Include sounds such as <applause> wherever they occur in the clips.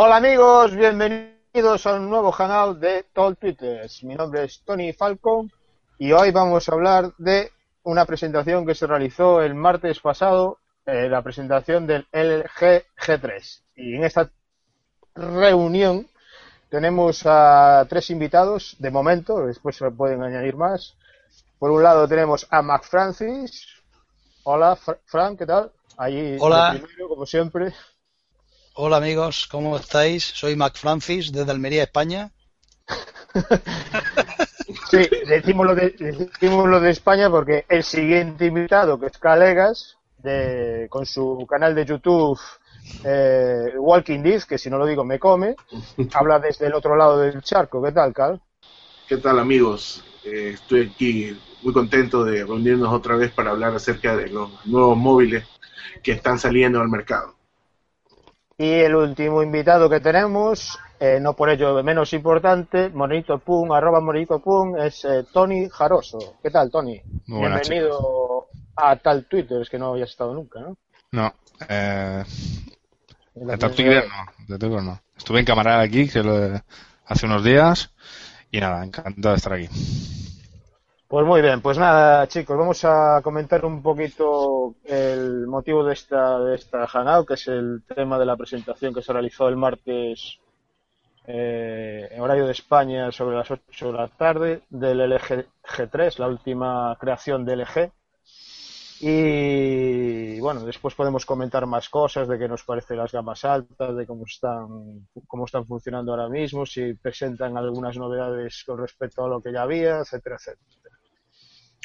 Hola amigos, bienvenidos a un nuevo canal de Tall Twitters. Mi nombre es Tony Falcon y hoy vamos a hablar de una presentación que se realizó el martes pasado, eh, la presentación del LG G3. Y en esta reunión tenemos a tres invitados de momento, después se pueden añadir más. Por un lado tenemos a Mac Francis. Hola, Frank, ¿qué tal? Allí Hola. Primero, como siempre. Hola amigos, ¿cómo estáis? Soy Mac Francis desde Almería, España. <laughs> sí, decimos lo, de, decimos lo de España porque el siguiente invitado, que es Calegas, de, con su canal de YouTube eh, Walking Dead, que si no lo digo me come, habla desde el otro lado del charco. ¿Qué tal, Cal? ¿Qué tal amigos? Eh, estoy aquí muy contento de reunirnos otra vez para hablar acerca de los nuevos móviles que están saliendo al mercado. Y el último invitado que tenemos, eh, no por ello menos importante, Monito Pum, arroba Monito Pum, es eh, Tony Jaroso. ¿Qué tal, Tony? Bienvenido a tal Twitter, es que no habías estado nunca, ¿no? No, eh, tal Twitter no, de no. Estuve en cámara aquí que hace unos días y nada, encantado de estar aquí. Pues muy bien, pues nada, chicos, vamos a comentar un poquito el motivo de esta, de esta Hangout, que es el tema de la presentación que se realizó el martes eh, en horario de España sobre las 8 de la tarde del LG G3, la última creación del LG. Y bueno, después podemos comentar más cosas de qué nos parecen las gamas altas, de cómo están, cómo están funcionando ahora mismo, si presentan algunas novedades con respecto a lo que ya había, etcétera, etcétera.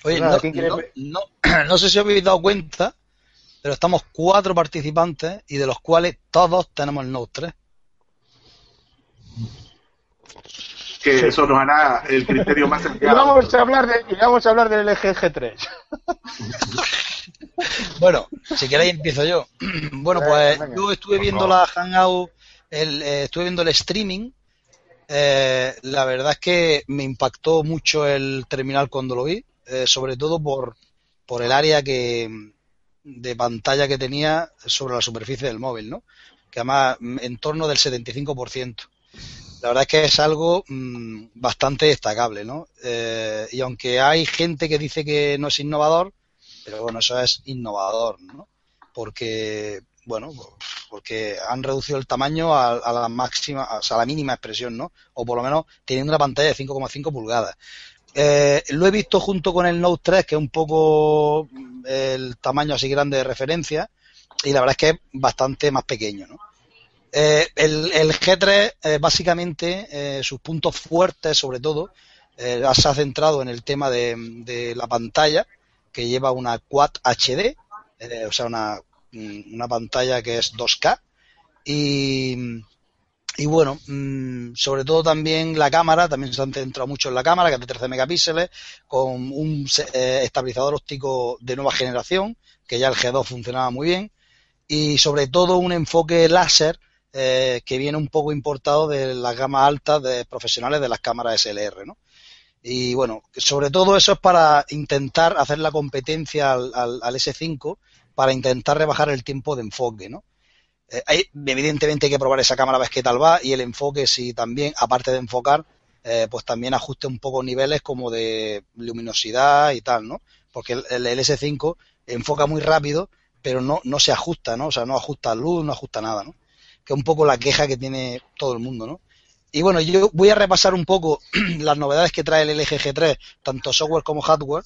Oye, no, <clears throat> no, sé si os habéis dado cuenta, pero estamos cuatro participantes y de los cuales todos tenemos el Note 3. Que eso nos hará el criterio más <laughs> y vamos a hablar de, y vamos a hablar del LG G3. <laughs> bueno, si queréis empiezo yo. <clears throat> bueno, pues yo estuve viendo la Hangout, el, eh, estuve viendo el streaming. Eh, la verdad es que me impactó mucho el terminal cuando lo vi. Eh, sobre todo por, por el área que, de pantalla que tenía sobre la superficie del móvil, ¿no? Que además mm, en torno del 75%. La verdad es que es algo mm, bastante destacable, ¿no? Eh, y aunque hay gente que dice que no es innovador, pero bueno, eso es innovador, ¿no? Porque, bueno, porque han reducido el tamaño a, a la máxima, a la mínima expresión, ¿no? O por lo menos teniendo una pantalla de 5,5 pulgadas. Eh, lo he visto junto con el Note 3, que es un poco mm, el tamaño así grande de referencia, y la verdad es que es bastante más pequeño. ¿no? Eh, el, G3, eh, básicamente, sus puntos fuertes, sobre todo, se ha centrado en el tema de, la pantalla, que lleva una Quad HD, o sea, una, mm, una pantalla que es 2K, y y bueno, mm, sobre todo también la cámara, también se han centrado mucho en la cámara, que es de 13 megapíxeles, con un eh, estabilizador óptico de nueva generación, que ya el G2 funcionaba muy bien, y sobre todo un enfoque láser eh, que viene un poco importado de las gamas altas de profesionales de las cámaras SLR, ¿no? Y bueno, sobre todo eso es para intentar hacer la competencia al, al, al S5, para intentar rebajar el tiempo de enfoque, ¿no? Eh, evidentemente hay que probar esa cámara, ver qué tal va y el enfoque si también, aparte de enfocar, eh, pues también ajuste un poco niveles como de luminosidad y tal, ¿no? Porque el, S5 enfoca muy rápido, pero no, no se ajusta, ¿no? O sea, no ajusta luz, no ajusta nada, ¿no? Que es un poco la queja que tiene todo el mundo, ¿no? Y bueno, yo voy a repasar un poco <clears throat> las novedades que trae el LG G3, tanto software como hardware.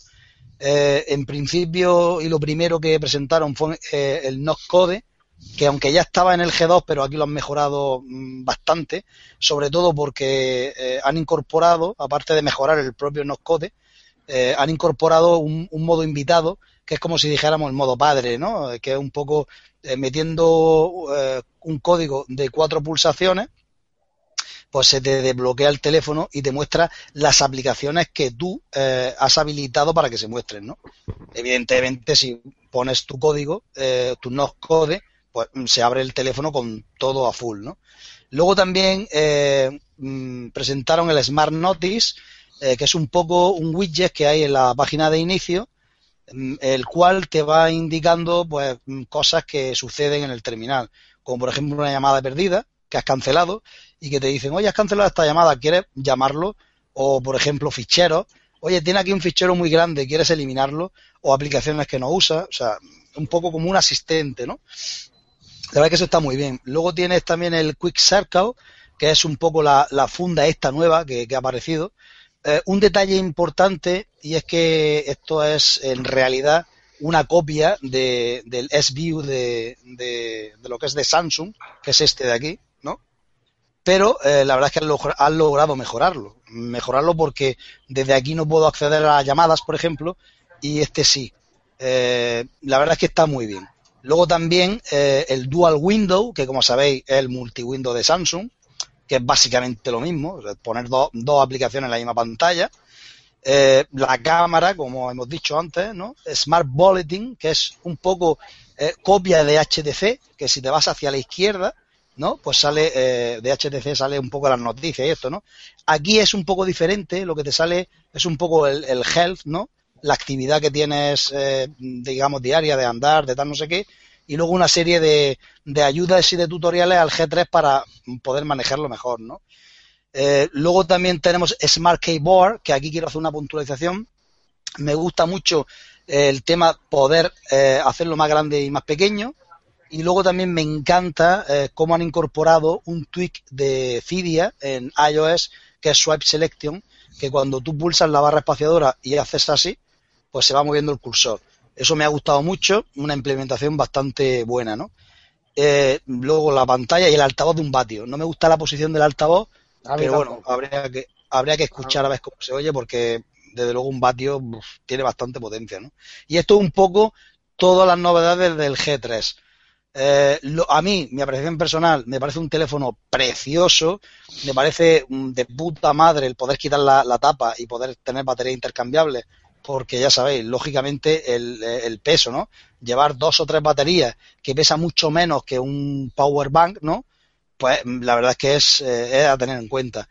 Eh, en principio, y lo primero que presentaron fue el NOC Code, que aunque ya estaba en el G2, pero aquí lo han mejorado mm, bastante, sobre todo porque eh, han incorporado, aparte de mejorar el propio Noscode, eh, han incorporado un, modo invitado que es como si dijéramos el modo padre, ¿no? Que es un poco eh, metiendo eh, un código de cuatro pulsaciones, pues se te desbloquea el teléfono y te muestra las aplicaciones que tú eh, has habilitado para que se muestren, ¿no? Evidentemente, si pones tu código, tu no code, pues se abre el teléfono con todo a full, ¿no? Luego también mm, presentaron el Smart Notice, que es un poco un widget que hay en la página de inicio, Mm, el cual te va indicando pues mm, cosas que suceden en el terminal, como por ejemplo una llamada perdida que has cancelado y que te dicen, oye, has cancelado esta llamada, ¿quieres llamarlo? O por ejemplo, ficheros, oye, tiene aquí un fichero muy grande, ¿quieres eliminarlo? O aplicaciones que no usa, o sea, un poco como un asistente, ¿no? La verdad que eso está muy bien. Luego tienes también el Quick Circle, que es un poco la, funda esta nueva que ha aparecido, eh, un detalle importante y es que esto es en realidad una copia de, del S-View de, de, lo que es de Samsung, que es este de aquí, ¿no? Pero eh, la verdad es que han, logrado mejorarlo. Mejorarlo porque desde aquí no puedo acceder a las llamadas, por ejemplo, y este sí. Eh, la verdad es que está muy bien. Luego también el Dual Window, que como sabéis es el multi-window de Samsung, que es básicamente lo mismo, poner dos aplicaciones en la misma pantalla. Eh, la cámara, como hemos dicho antes, ¿no? Smart Bulletin, que es un poco eh, copia de HTC, que si te vas hacia la izquierda, ¿no? Pues sale, eh, de HTC sale un poco las noticias y esto, ¿no? Aquí es un poco diferente, lo que te sale es un poco el, el health, ¿no? La actividad que tienes, digamos, diaria de andar, de tal, no sé qué, y luego una serie de, de ayudas y de tutoriales al G3 para poder manejarlo mejor, ¿no? Eh, luego también tenemos Smart Keyboard, que aquí quiero hacer una puntualización. Me gusta mucho el tema poder eh, hacerlo más grande y más pequeño. Y luego también me encanta eh, cómo han incorporado un tweak de Cydia en iOS, que es Swipe Selection, que cuando tú pulsas la barra espaciadora y haces así, pues se va moviendo el cursor. Eso me ha gustado mucho, una implementación bastante buena, ¿no? Eh, luego la pantalla y el altavoz de un vatio. No me gusta la posición del altavoz, pero bueno, habría que, habría que escuchar a ver cómo se oye porque desde luego un vatio tiene bastante potencia, ¿no? Y esto es un poco todas las novedades del G3. Eh, a mí, mi apreciación personal, me parece un teléfono precioso, me parece de puta madre el poder quitar la, la tapa y poder tener batería intercambiable porque ya sabéis, lógicamente el, peso, ¿no? Llevar dos o tres baterías que pesa mucho menos que un power bank, ¿no? Pues la verdad es que es, eh, a tener en cuenta.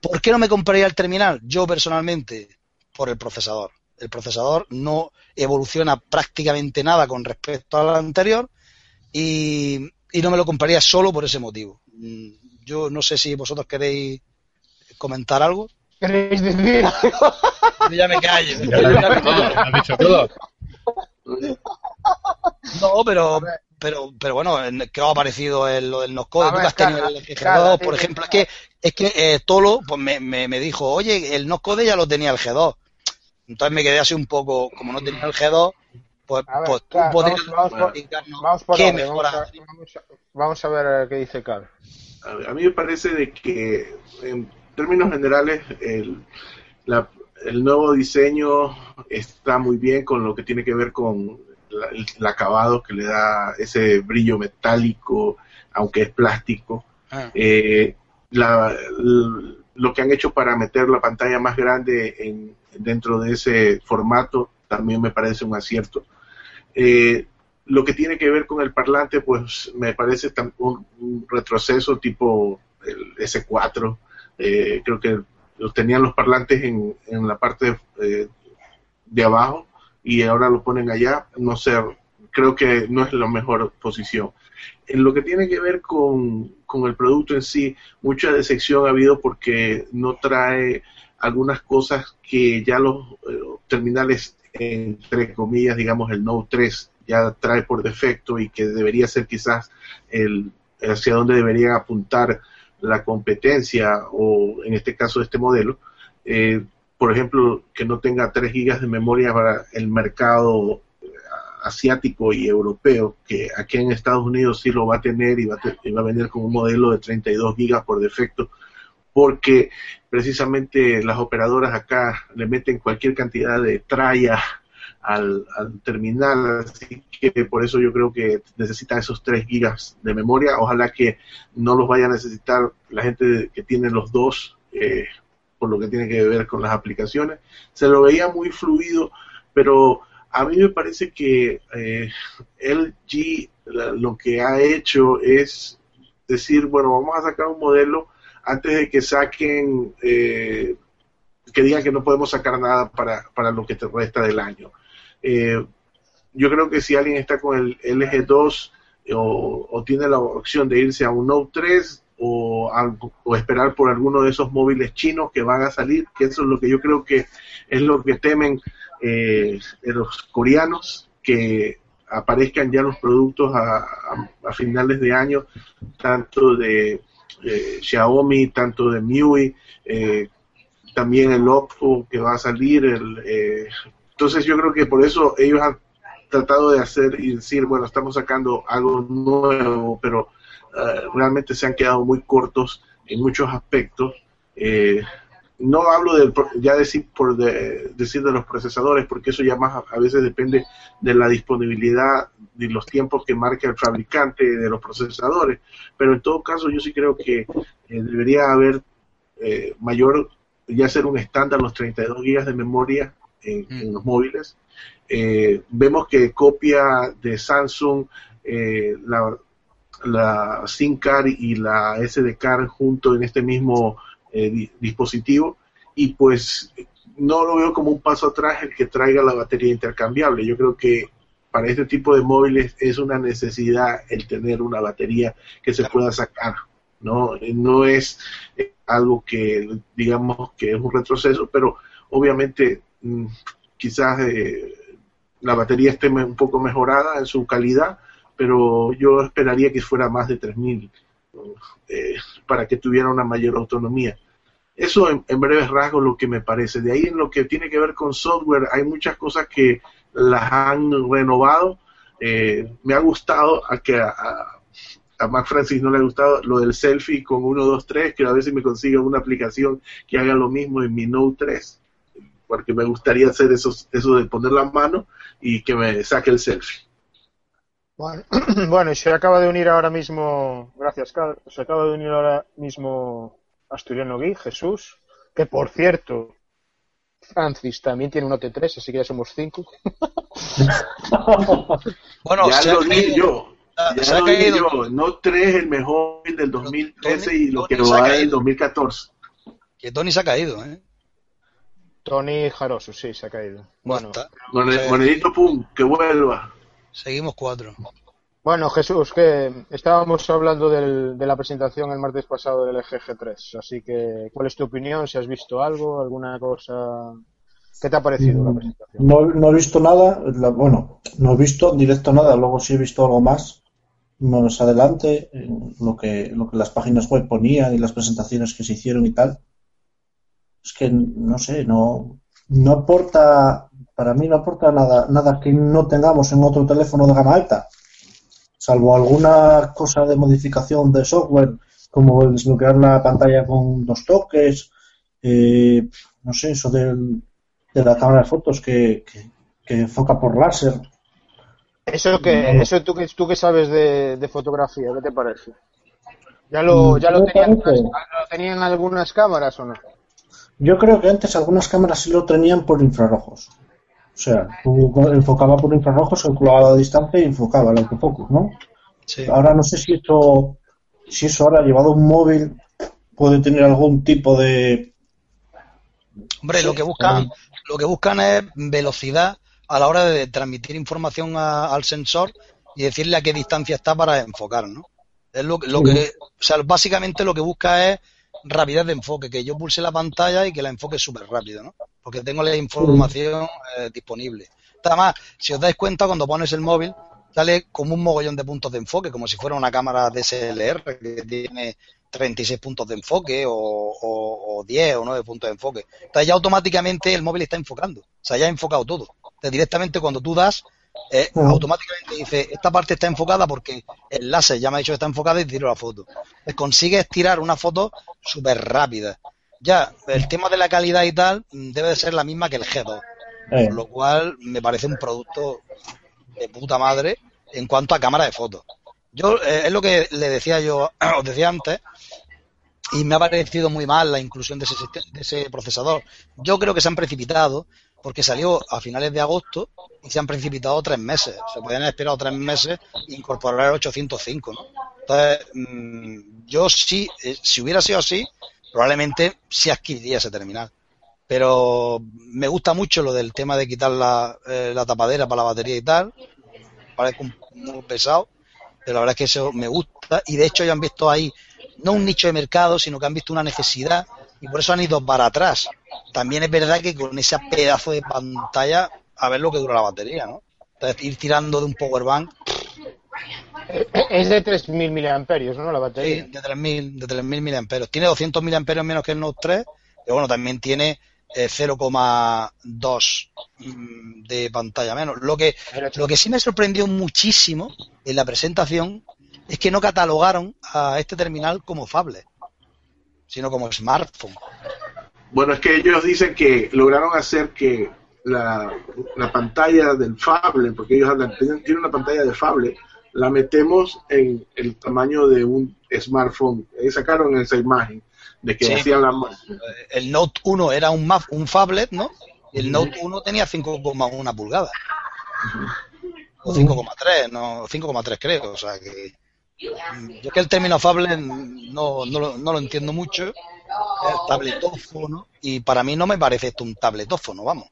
¿Por qué no me compraría el terminal? Yo personalmente, por el procesador. El procesador no evoluciona prácticamente nada con respecto al anterior y, y no me lo compraría solo por ese motivo. Mm, yo no sé si vosotros queréis comentar algo. ¿Queréis decir algo? Ya me callo. ¿Has dicho todo? No, pero, pero, pero bueno, ¿qué os ha parecido el, lo del Noscode? ¿Tú has tenido el G2, por ejemplo? Es que, es que eh, Tolo pues me, me, me, dijo, oye, el Noscode ya lo tenía el G2. Entonces me quedé así un poco, como no tenía el G2, pues, pues tú podrías vamos, vamos, por, qué mejora. Vamos a, ver qué dice Carl. A mí me parece de que en términos generales el, la, el nuevo diseño está muy bien con lo que tiene que ver con el, acabado que le da ese brillo metálico, aunque es plástico. Ah. Eh, lo que han hecho para meter la pantalla más grande en, dentro de ese formato también me parece un acierto. Eh, lo que tiene que ver con el parlante, pues me parece un, un retroceso tipo el S4. Eh, creo que tenían los parlantes en, en la parte eh, de abajo y ahora lo ponen allá, no sé, creo que no es la mejor posición. En lo que tiene que ver con, con el producto en sí, mucha decepción ha habido porque no trae algunas cosas que ya los eh, terminales, entre comillas, digamos el Note 3 ya trae por defecto y que debería ser quizás el hacia donde deberían apuntar la competencia o en este caso este modelo, eh, por ejemplo, que no tenga 3 gigas de memoria para el mercado asiático y europeo, que aquí en Estados Unidos sí lo va a tener y va a, a venir con un modelo de 32 gigas por defecto, porque precisamente las operadoras acá le meten cualquier cantidad de tralla al, terminal, así que por eso yo creo que necesita esos 3 gigas de memoria. Ojalá que no los vaya a necesitar la gente que tiene los dos, eh, por lo que tiene que ver con las aplicaciones. Se lo veía muy fluido, pero a mí me parece que eh, LG lo que ha hecho es decir, bueno, vamos a sacar un modelo antes de que saquen, eh, que digan que no podemos sacar nada para, para lo que te resta del año. Eh, yo creo que si alguien está con el LG2 o, tiene la opción de irse a un Note 3 o, o, esperar por alguno de esos móviles chinos que van a salir, que eso es lo que yo creo que es lo que temen eh, los coreanos, que aparezcan ya los productos a, finales de año, tanto de Xiaomi, tanto de MIUI, eh, también el Oppo que va a salir, el, eh, entonces yo creo que por eso ellos han tratado de hacer y decir, bueno, estamos sacando algo nuevo, pero eh, realmente se han quedado muy cortos en muchos aspectos. Eh, no hablo de, ya decir por decir de los procesadores, porque eso ya más a, veces depende de la disponibilidad y los tiempos que marca el fabricante de los procesadores, pero en todo caso yo sí creo que eh, debería haber mayor, ya ser un estándar los 32 GB de memoria en, mm. los móviles. Eh, vemos que copia de Samsung eh, la, la SIM card y la SD card junto en este mismo eh, dispositivo y pues no lo veo como un paso atrás el que traiga la batería intercambiable. Yo creo que para este tipo de móviles es una necesidad el tener una batería que se pueda sacar, ¿no? No es algo que digamos que es un retroceso, pero obviamente quizás eh, la batería esté un poco mejorada en su calidad, pero yo esperaría que fuera más de 3000 eh, para que tuviera una mayor autonomía. Eso en, breves rasgos lo que me parece. De ahí en lo que tiene que ver con software, hay muchas cosas que las han renovado. Eh, me ha gustado a que a, a Mac Francis no le ha gustado lo del selfie con 1, 2, 3, que a veces me consiga una aplicación que haga lo mismo en mi Note 3 porque me gustaría hacer eso, eso de poner la mano y que me saque el selfie. Bueno, <clears throat> bueno, y se acaba de unir ahora mismo, gracias Carlos, se acaba de unir ahora mismo Asturiano Gui, Jesús, que por cierto, Francis también tiene un OT3, así que ya somos cinco. <laughs> bueno, ya lo dije yo. Ya lo dije yo. No 3 el mejor del 2013 y lo que va a el 2014. Que Tony se ha caído, ¿eh? Tony Jaroso, sí, se ha caído. Bueno, monedito, pum, que vuelva. Seguimos cuatro. Bueno, Jesús, que estábamos hablando de la presentación el martes pasado del EGG 3, así que, ¿cuál es tu opinión? Si has visto algo, alguna cosa. ¿Qué te ha parecido la presentación? No, he visto nada, bueno, no he visto directo nada, luego sí he visto algo más más adelante, lo que, lo que las páginas web ponían y las presentaciones que se hicieron y tal es que no sé, no, no aporta, para mí no aporta nada, nada que no tengamos en otro teléfono de gama alta, salvo alguna cosa de modificación de software, como desbloquear la pantalla con dos toques, eh, no sé, eso de, de la cámara de fotos que, que, enfoca por láser. Eso que, eso tú que tú que sabes de, de fotografía, ¿qué te parece? ¿Ya lo, mm, ya lo tenían, lo tenían algunas cámaras o no? Yo creo que antes algunas cámaras sí lo tenían por infrarrojos. O sea, tú enfocaba por infrarrojos, calculaba la distancia y enfocaba el autofocus, ¿no? Sí. Ahora no sé si esto, si eso ahora llevado un móvil puede tener algún tipo de. Hombre, lo que buscan, lo que buscan es velocidad a la hora de transmitir información al sensor y decirle a qué distancia está para enfocar, ¿no? Es lo, lo que, o sea, básicamente lo que busca es rapidez de enfoque, que yo pulse la pantalla y que la enfoque súper rápido, ¿no? Porque tengo la información eh, disponible. Además, si os dais cuenta, cuando pones el móvil, sale como un mogollón de puntos de enfoque, como si fuera una cámara DSLR que tiene 36 puntos de enfoque o, o, 10 o 9 puntos de enfoque. Entonces ya automáticamente el móvil está enfocando. O sea, ya ha enfocado todo. Entonces, directamente cuando tú das, eh, automáticamente dice, esta parte está enfocada porque el láser ya me ha dicho que está enfocada y tiro la foto. Consigue consigues tirar una foto súper rápida. Ya, el tema de la calidad y tal mm, debe de ser la misma que el G2. Por lo cual me parece un producto de puta madre en cuanto a cámara de fotos. Yo, eh, es lo que le decía yo, <clears throat> os decía antes, y me ha parecido muy mal la inclusión de ese, de ese procesador. Yo creo que se han precipitado porque salió a finales de agosto y se han precipitado tres meses. Se podían haber esperado tres meses e incorporar el 805, ¿no? Entonces, mm, yo sí, eh, si hubiera sido así, probablemente sí adquiriría ese terminal. Pero me gusta mucho lo del tema de quitar la, eh, tapadera para la batería y tal. Parece un, muy pesado, pero la verdad es que eso me gusta. Y de hecho ya han visto ahí no un nicho de mercado, sino que han visto una necesidad y por eso han ido para atrás. También es verdad que con ese pedazo de pantalla, a ver lo que dura la batería, ¿no? Entonces, ir tirando de un power bank. Es de 3.000 miliamperios, ¿no? La batería. Sí, de 3.000, de 3.000 miliamperios. Tiene 200 miliamperios menos que el Note 3, pero bueno, también tiene 0,2 eh, mm, de pantalla menos. Lo que, lo que sí me sorprendió muchísimo en la presentación es que no catalogaron a este terminal como Fable, sino como smartphone. Bueno, es que ellos dicen que lograron hacer que la, pantalla del Fable, porque ellos tienen una pantalla de Fable, la metemos en el tamaño de un smartphone. Ahí sacaron esa imagen de que hacían la... El Note 1 era un, un phablet, ¿no? Y el Note 1 tenía 5,1 pulgadas. O 5,3, no, 5,3 creo, o sea que yo es que el término fable no, no, no lo entiendo mucho, tabletófono, y para mí no me parece esto un tabletófono, vamos,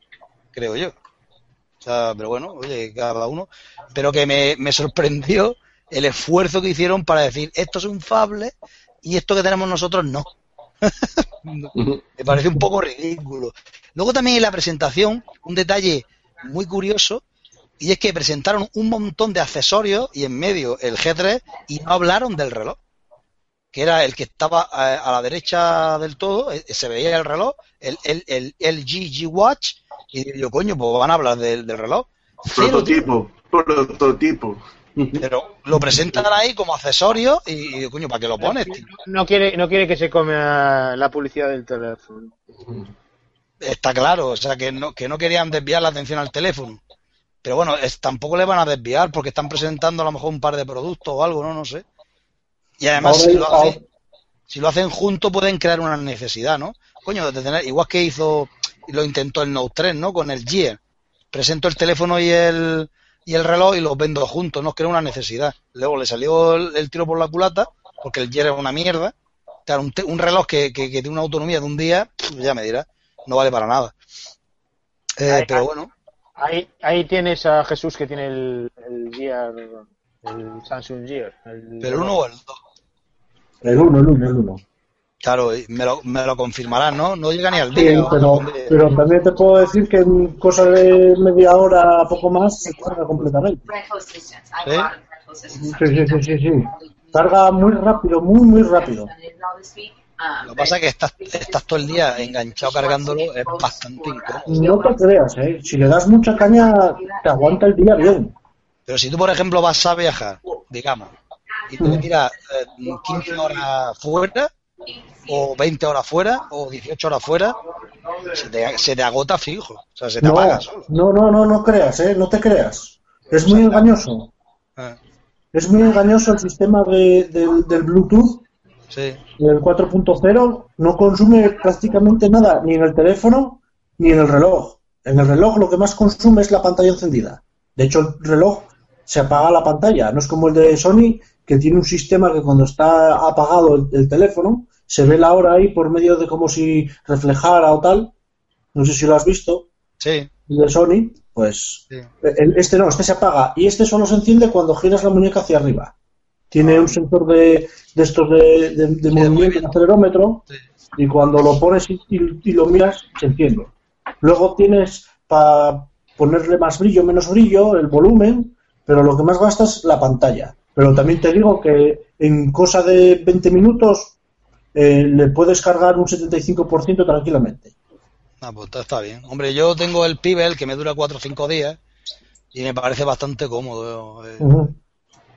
creo yo. O sea, pero bueno, oye, cada uno. Pero que me, me sorprendió el esfuerzo que hicieron para decir esto es un fable y esto que tenemos nosotros no. <laughs> me parece un poco ridículo. Luego también en la presentación, un detalle muy curioso y es que presentaron un montón de accesorios y en medio el G3 y no hablaron del reloj, que era el que estaba eh, a, la derecha del todo, eh, se veía el reloj, el, el, el, G Watch, y yo, coño, pues van a hablar del, reloj. Prototipo, prototipo. Pero lo presentan ahí como accesorio y, coño, ¿para qué lo pones? No quiere, no quiere que se come la publicidad del teléfono. Está claro, o sea, que no, que no querían desviar la atención al teléfono. Pero bueno, tampoco le van a desviar porque están presentando a lo mejor un par de productos o algo, ¿no? No sé. Y además, si lo, hacen, si lo hacen juntos, pueden crear una necesidad, ¿no? Coño, de tener, igual que hizo, y lo intentó el Note 3, ¿no? Con el Gear. Presento el teléfono y el, y el reloj y los vendo juntos, ¿no? Crea una necesidad. Luego le salió el, tiro por la culata, porque el Gear es una mierda. Claro, un, un reloj que, que, tiene una autonomía de un día, ya me dirá, no vale para nada. Eh, pero bueno. Ahí, ahí tienes a Jesús que tiene el, el Gear, el Samsung Gear. El, ¿El 1 o el 2? El 1, el 1, el 1. Claro, me lo, me lo confirmarán, ¿no? No llega ni al día. Sí, pero, pero también te puedo decir que en cosa de media hora, poco más, se carga completamente. ¿Sí? Sí, sí, sí, sí, sí. Carga muy rápido, muy, muy rápido. Ah, Lo que pasa es que estás, estás todo el día enganchado cargándolo, es bastante incómodo. No te creas, ¿eh? Si le das mucha caña, te aguanta el día bien. Pero si tú, por ejemplo, vas a viajar, digamos, y te tiras 15 eh, horas fuera, o 20 horas fuera, o 18 horas fuera, se te, se te agota fijo. O sea, se te apaga solo. No, no, no, no creas, ¿eh? No te creas. Es muy engañoso. Ah. Es muy engañoso el sistema de, del Bluetooth el 4.0 no consume prácticamente nada, ni en el teléfono ni en el reloj. En el reloj lo que más consume es la pantalla encendida. De hecho, el reloj se apaga la pantalla. No es como el de Sony, que tiene un sistema que cuando está apagado el, teléfono, se ve la hora ahí por medio de como si reflejara o tal. No sé si lo has visto. Sí. El de Sony, pues este no, este se apaga y este solo se enciende cuando giras la muñeca hacia arriba. Tiene un sensor de, de estos de, de, movimiento, de acelerómetro, y cuando lo pones y, lo miras, se enciende. Luego tienes para ponerle más brillo, menos brillo, el volumen, pero lo que más gasta es la pantalla. Pero también te digo que en cosa de 20 minutos eh, le puedes cargar un 75% tranquilamente. Ah, pues está bien. Hombre, yo tengo el Pibel que me dura 4 o 5 días y me parece bastante cómodo. Eh.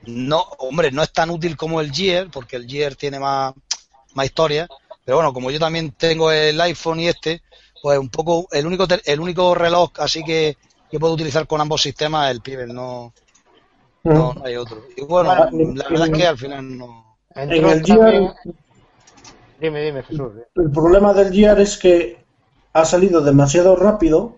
No, hombre, no es tan útil como el Gear, porque el Gear tiene más, más historia. Pero bueno, como yo también tengo el iPhone y este, pues un poco el único el único reloj así que, que puedo utilizar con ambos sistemas es el Pibel, no, no, hay otro. Y bueno, la verdad es que al final no. En el Gear, dime, dime, Jesús. El problema del Gear es que ha salido demasiado rápido.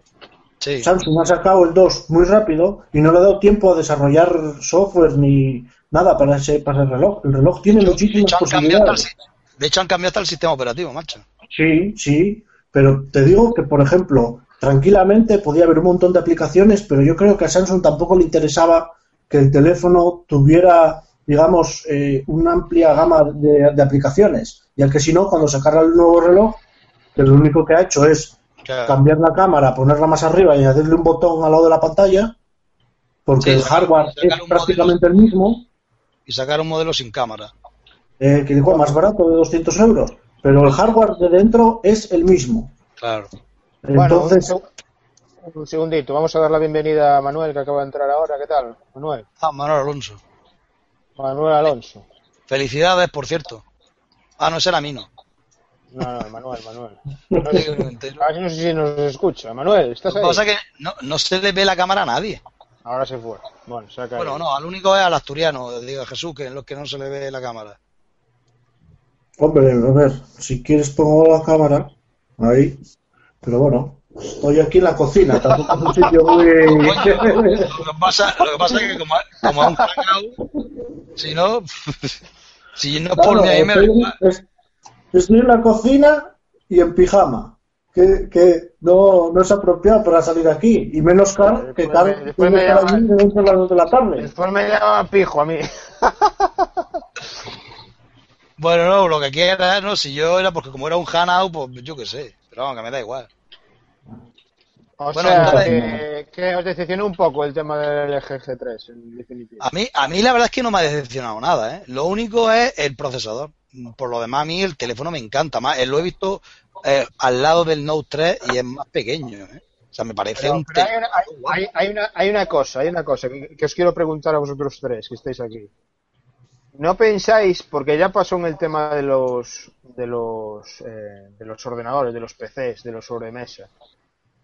Samsung ha sacado el 2 muy rápido y no le ha dado tiempo a desarrollar software ni nada para ese, para el reloj. El reloj tiene muchísimas posibilidades. de hecho, han cambiado hasta el sistema operativo, macho. Sí, sí, pero te digo que, por ejemplo, tranquilamente podía haber un montón de aplicaciones, pero yo creo que a Samsung tampoco le interesaba que el teléfono tuviera, digamos, eh, una amplia gama de, aplicaciones, ya que si no, cuando sacara el nuevo reloj, que lo único que ha hecho es cambiar la cámara, ponerla más arriba y añadirle un botón al lado de la pantalla, porque el hardware es prácticamente el mismo. Y sacar un modelo sin cámara. Eh, que dijo más barato, de 200 euros. Pero el hardware de dentro es el mismo. Claro. Entonces, un segundito, vamos a dar la bienvenida a Manuel que acaba de entrar ahora. ¿Qué tal, Manuel? Ah, Manuel Alonso. Manuel Alonso. Felicidades, por cierto. Ah, no, será mí, no. No, no, Manuel, Manuel. <laughs> No, no sé si nos escucha. Manuel, ¿estás ahí? Lo que pasa es que no, no se le ve la cámara a nadie. Ahora se fue. Bueno, se ha caído. Bueno, no, al único es al asturiano, diga Jesús, que es lo que no se le ve la cámara. Hombre, a ver, si quieres pongo la cámara ahí, pero bueno, Estoy aquí en la cocina, tampoco es un sitio muy... <laughs> lo, que pasa, lo que pasa es que como, como a un cagao, si no, <laughs> si no por mí ahí me Estoy en la cocina y en pijama, que, que no, no, es apropiado para salir aquí, y menos car que car después me, llaman, de la tarde. Después me llama pijo a mí. <laughs> Bueno, no, lo que quiera, no, si yo era porque como era un hanao, pues yo qué sé, pero vamos, que me da igual. O sea, que, os decepcionó un poco el tema del LG 3 en definitiva. A mí, a mí la verdad es que no me ha decepcionado nada, ¿eh? Lo único es el procesador. Por lo demás, a mí el teléfono me encanta más. Eh, lo he visto eh, al lado del Note 3 y es más pequeño, ¿eh? O sea, me parece un hay una, hay, hay, una, hay una cosa, hay una cosa que, os quiero preguntar a vosotros tres que estáis aquí. ¿No pensáis, porque ya pasó en el tema de los de los eh, de los ordenadores, de los PCs, de los sobremesa,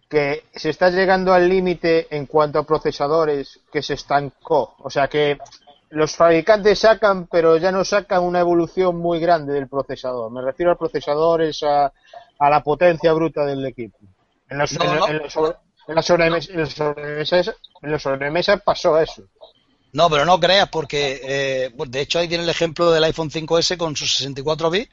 que se está llegando al límite en cuanto a procesadores que se estancó. O sea que los fabricantes sacan, pero ya no sacan una evolución muy grande del procesador. Me refiero a procesadores, a, a la potencia bruta del equipo. En los, sobremesas, pasó eso. No, pero no creas, porque eh, de hecho ahí tiene el ejemplo del iPhone 5S con sus 64 bits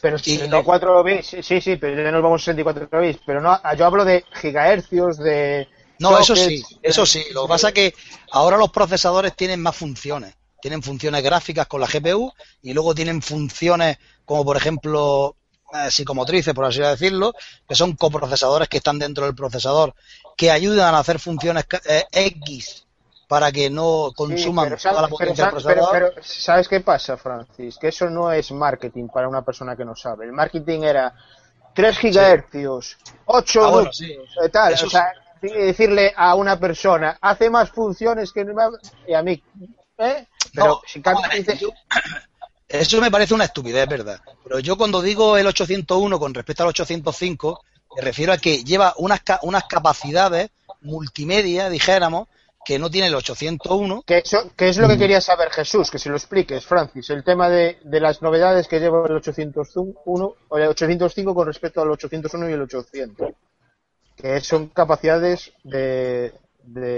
pero 64 bits, sí, sí, pero ya nos vamos a 64 bits. Pero no, yo hablo de gigahercios, de. No, eso sí, eso sí. Lo que pasa es que ahora los procesadores tienen más funciones. Tienen funciones gráficas con la GPU y luego tienen funciones como, por ejemplo, eh, psicomotrices, por así decirlo, que son coprocesadores que están dentro del procesador, que ayudan a hacer funciones eh, X para que no consuman toda la potencia del procesador. Pero, ¿sabes qué pasa, Francis? Que eso no es marketing para una persona que no sabe. El marketing era 3 gigahercios, 8 ah, eh, tal. o sea, decirle a una persona, hace más funciones que y a mí. ¿eh? Pero si Eso me parece una estupidez, ¿verdad? Pero yo cuando digo el 801 con respecto al 805, me refiero a que lleva unas, unas capacidades multimedia, dijéramos, que no tiene el 801. ¿Qué, eso, es lo que mm. quería saber Jesús? Que si lo expliques, Francis, el tema de, las novedades que lleva el 801 o el 805 con respecto al 801 y el 800. Que son capacidades de,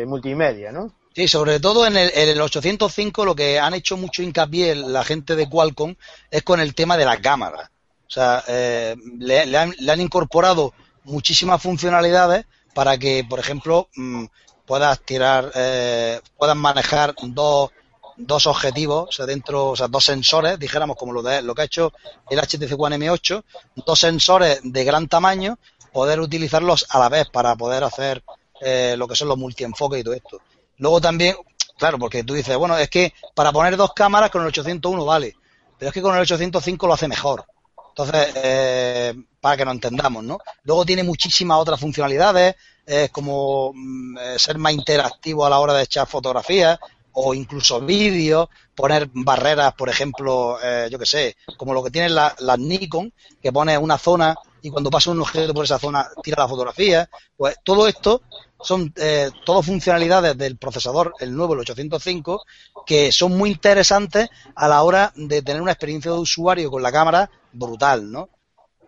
multimedia, ¿no? Sí, sobre todo en el, en el, 805 lo que han hecho mucho hincapié la gente de Qualcomm es con el tema de la cámara. O sea, eh, le, han, le, han, incorporado muchísimas funcionalidades para que, por ejemplo, mm, puedas tirar, eh, puedas manejar dos, dos objetivos, o sea, dentro, o sea, dos sensores, dijéramos como lo, de, lo que ha hecho el HTC One M8, dos sensores de gran tamaño, poder utilizarlos a la vez para poder hacer eh, lo que son los multienfoques y todo esto. Luego también, claro, porque tú dices, bueno, es que para poner dos cámaras con el 801 vale, pero es que con el 805 lo hace mejor. Entonces, eh, para que nos entendamos, ¿no? Luego tiene muchísimas otras funcionalidades, es como mm, eh, ser más interactivo a la hora de echar fotografías o incluso vídeos, poner barreras, por ejemplo, eh, yo que sé, como lo que tienen las Nikon, que pone una zona y cuando pasa un objeto por esa zona tira la fotografía. Pues todo esto son eh, todas funcionalidades del procesador, el nuevo, el 805, que son muy interesantes a la hora de tener una experiencia de usuario con la cámara brutal, ¿no?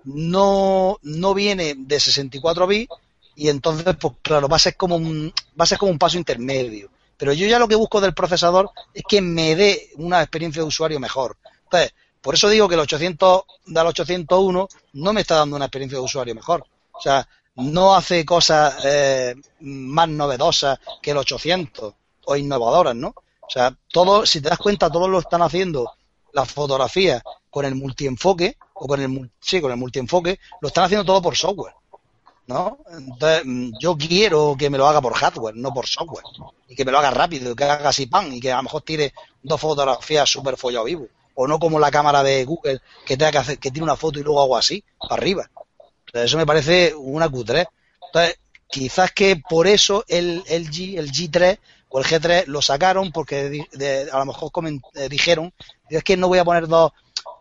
No, no viene de 64 bits y entonces, pues claro, va a ser como un, va a ser como un paso intermedio. Pero yo ya lo que busco del procesador es que me dé una experiencia de usuario mejor. Entonces, por eso digo que el 800 del 801 no me está dando una experiencia de usuario mejor. O sea, no hace cosas eh, más novedosas que el 800 o innovadoras, ¿no? O sea, todo, si te das cuenta, todos lo están haciendo las fotografías con el multienfoque o con el sí, con el multienfoque, lo están haciendo todo por software. ¿No? Entonces, mm, yo quiero que me lo haga por hardware, no por software. Y que me lo haga rápido, que haga así pan y que a lo mejor tire dos fotografías súper follado vivo. O no como la cámara de Google que tenga que hacer, que tiene una foto y luego hago así, para arriba. Eso me parece una Q3. Entonces, quizás que por eso el, el, G, el G3 o el G3 lo sacaron porque a lo mejor eh, dijeron, es que no voy a poner dos,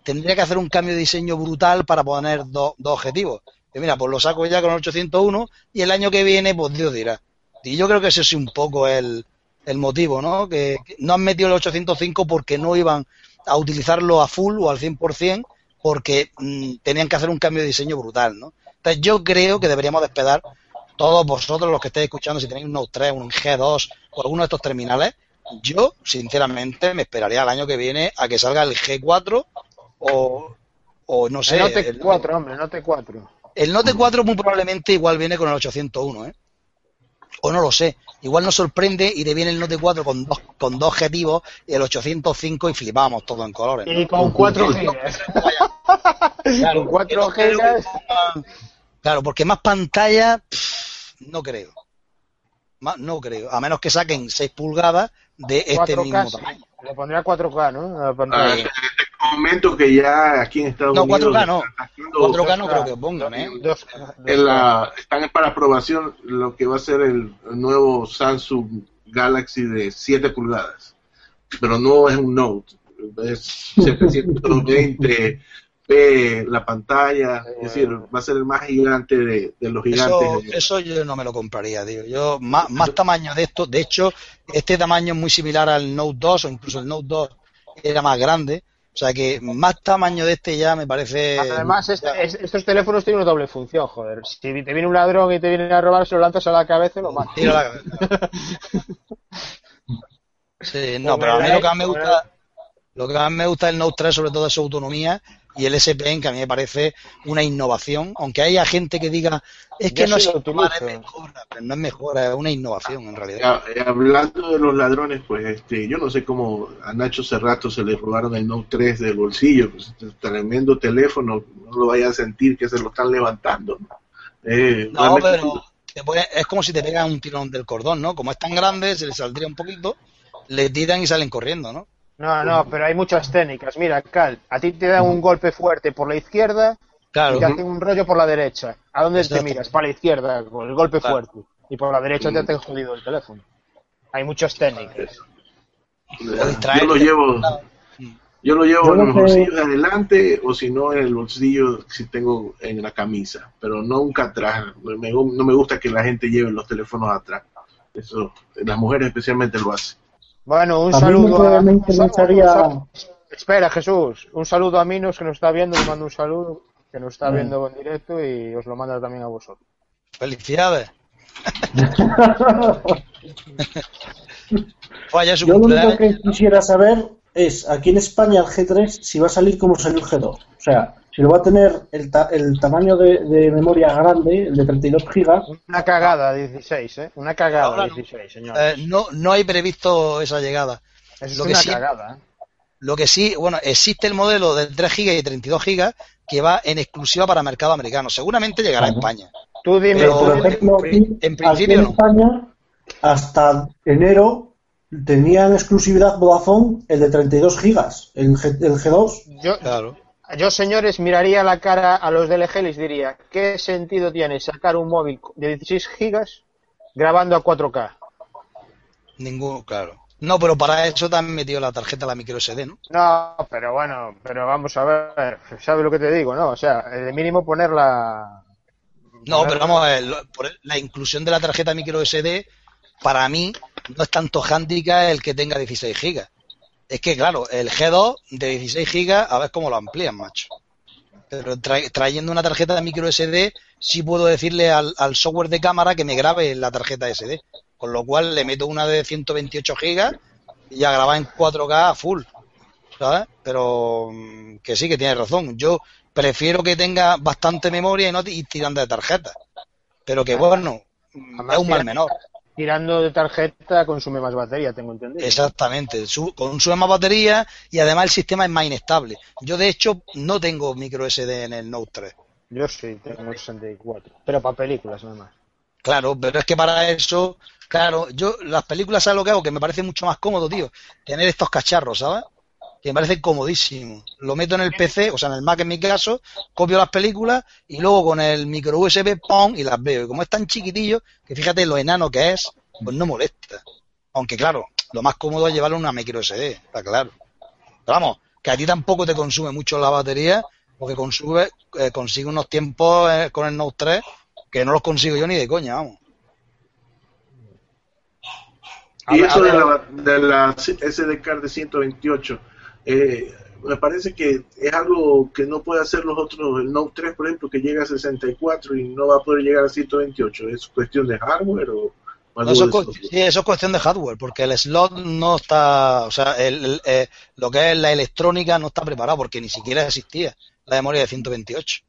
tendría que hacer un cambio de diseño brutal para poner dos, dos objetivos. Y mira, pues lo saco ya con el 801 y el año que viene, pues Dios dirá. Y yo creo que ese es un poco el, el motivo, ¿no? Que, no han metido el 805 porque no iban a utilizarlo a full o al 100% porque mm, tenían que hacer un cambio de diseño brutal, ¿no? Entonces yo creo que deberíamos despegar todos vosotros los que estéis escuchando, si tenéis un Note 3, un G2 o alguno de estos terminales, yo sinceramente me esperaría el año que viene a que salga el G4 o, o no sé. El Note 4, hombre, el Note 4. El Note 4 muy probablemente igual viene con el 801, ¿eh? O no lo sé. Igual nos sorprende y te viene el Note 4 con dos, con dos objetivos y el 805 y flipamos todo en colores. Y con 4 gigas. <laughs> Claro, 4 gigas. Claro, porque más pantalla, no creo. no creo. A menos que saquen 6 pulgadas de este mismo tamaño. Le pondría 4K, ¿no? Ah, te comento que ya aquí en Estados no, Unidos. 4K no. 4K no creo que pongan, ¿eh? están para aprobación lo que va a ser el nuevo Samsung Galaxy de 7 pulgadas. Pero no es un Note. Es 720 la pantalla, es decir, va a ser el más gigante de, los gigantes. Eso, yo no me lo compraría, digo. Yo, más, más tamaño de esto, de hecho, este tamaño es muy similar al Note 2 o incluso el Note 2 era más grande. O sea que más tamaño de este ya me parece. Además, estos teléfonos tienen una doble función, joder. Si te viene un ladrón y te viene a robar, se lo lanzas a la cabeza y lo matas. <laughs> sí, no, pero a mí lo que más me gusta, lo que más me gusta del Note 3 sobre todo es su autonomía y el S Pen que a mí me parece una innovación, aunque haya gente que diga es que no es, mejor, no es mejor, es una innovación en realidad. Eh, hablando de los ladrones, pues este, yo no sé cómo a Nacho Cerrato se le robaron el Note 3 del bolsillo, pues, este tremendo teléfono, no lo vaya a sentir que se lo están levantando. Eh, no, pero es como si te pegan un tirón del cordón, ¿no? Como es tan grande, se le saldría un poquito, le tiran y salen corriendo, ¿no? No, no, pero hay muchas técnicas. Mira, Cal, a ti te dan un golpe fuerte por la izquierda y te hacen un rollo por la derecha. ¿A dónde te miras? Para la izquierda, con el golpe fuerte. Y por la derecha te hacen jodido el teléfono. Hay muchas técnicas. Yo lo llevo, yo lo llevo en los bolsillos de adelante o si no en el bolsillo si tengo en la camisa, pero nunca atrás. no me gusta que la gente lleve los teléfonos atrás. Eso, las mujeres especialmente lo hacen. Bueno, un saludo a... Espera, Jesús. Un saludo a Minos que nos está viendo. Le mando un saludo que nos está viendo en directo y os lo manda también a vosotros. Felicidades. <laughs> Yo lo único que quisiera saber es, aquí en España el G3, si va a salir como salió el G2. O sea, si lo va a tener el, el tamaño de, memoria grande, el de 32 gigas. Una cagada 16, ¿eh? Una cagada 16, señor. Eh, no, no hay previsto esa llegada. Es lo una que cagada, ¿eh? Lo que sí, bueno, existe el modelo de 3 gigas y 32 gigas que va en exclusiva para mercado americano. Seguramente llegará a España. Tú dime, por ejemplo, en, principio en España, hasta enero tenían exclusividad Vodafone el de 32 gigas, el, G, el G2. Yo, claro yo, señores, miraría la cara a los DLG y les diría, ¿qué sentido tiene sacar un móvil de 16 gigas grabando a 4K? Ninguno, claro. No, pero para eso te han metido la tarjeta, la micro SD, ¿no? No, pero bueno, pero vamos a ver, ¿sabes lo que te digo, no? O sea, de mínimo poner la... No, pero vamos a ver, la inclusión de la tarjeta micro SD, para mí, no es tanto handicap el que tenga 16 gigas. Es que, claro, el G2 de 16 gigas, a ver cómo lo amplían, macho. Pero trayendo una tarjeta de micro SD, sí puedo decirle al, al software de cámara que me grabe la tarjeta SD con lo cual le meto una de 128 gigas y ya graba en 4K full, ¿sabes? Pero mm, que sí, que tiene razón. Yo prefiero que tenga bastante memoria y no ir tirando de tarjeta. Pero que bueno, es un mal menor. Tirando de tarjeta consume más batería, tengo entendido. Exactamente, consume más batería y además el sistema es más inestable. Yo de hecho no tengo micro SD en el Note 3. Yo sí, tengo 64, pero para películas nada más. Claro, pero es que para eso Claro, yo las películas, ¿sabes lo que hago? Que me parece mucho más cómodo, tío, tener estos cacharros, ¿sabes? Que me parece comodísimo. Lo meto en el PC, o sea, en el Mac en mi caso, copio las películas y luego con el micro USB, ¡pum! y las veo. Y como es tan chiquitillo, que fíjate lo enano que es, pues no molesta. Aunque claro, lo más cómodo es llevarlo una micro SD, está claro. Pero vamos, que a ti tampoco te consume mucho la batería, porque consume, eh, consigue unos tiempos eh, con el Note 3 que no los consigo yo ni de coña, vamos. Y eso de la, de la SD card de 128, eh, me parece que es algo que no puede hacer los otros, el Note 3 por ejemplo, que llega a 64 y no va a poder llegar a 128. ¿Es cuestión de hardware o...? eso, sí, eso es cuestión de hardware, porque el slot no está, o sea, el, eh, lo que es la electrónica no está preparado, porque ni siquiera existía la memoria de 128.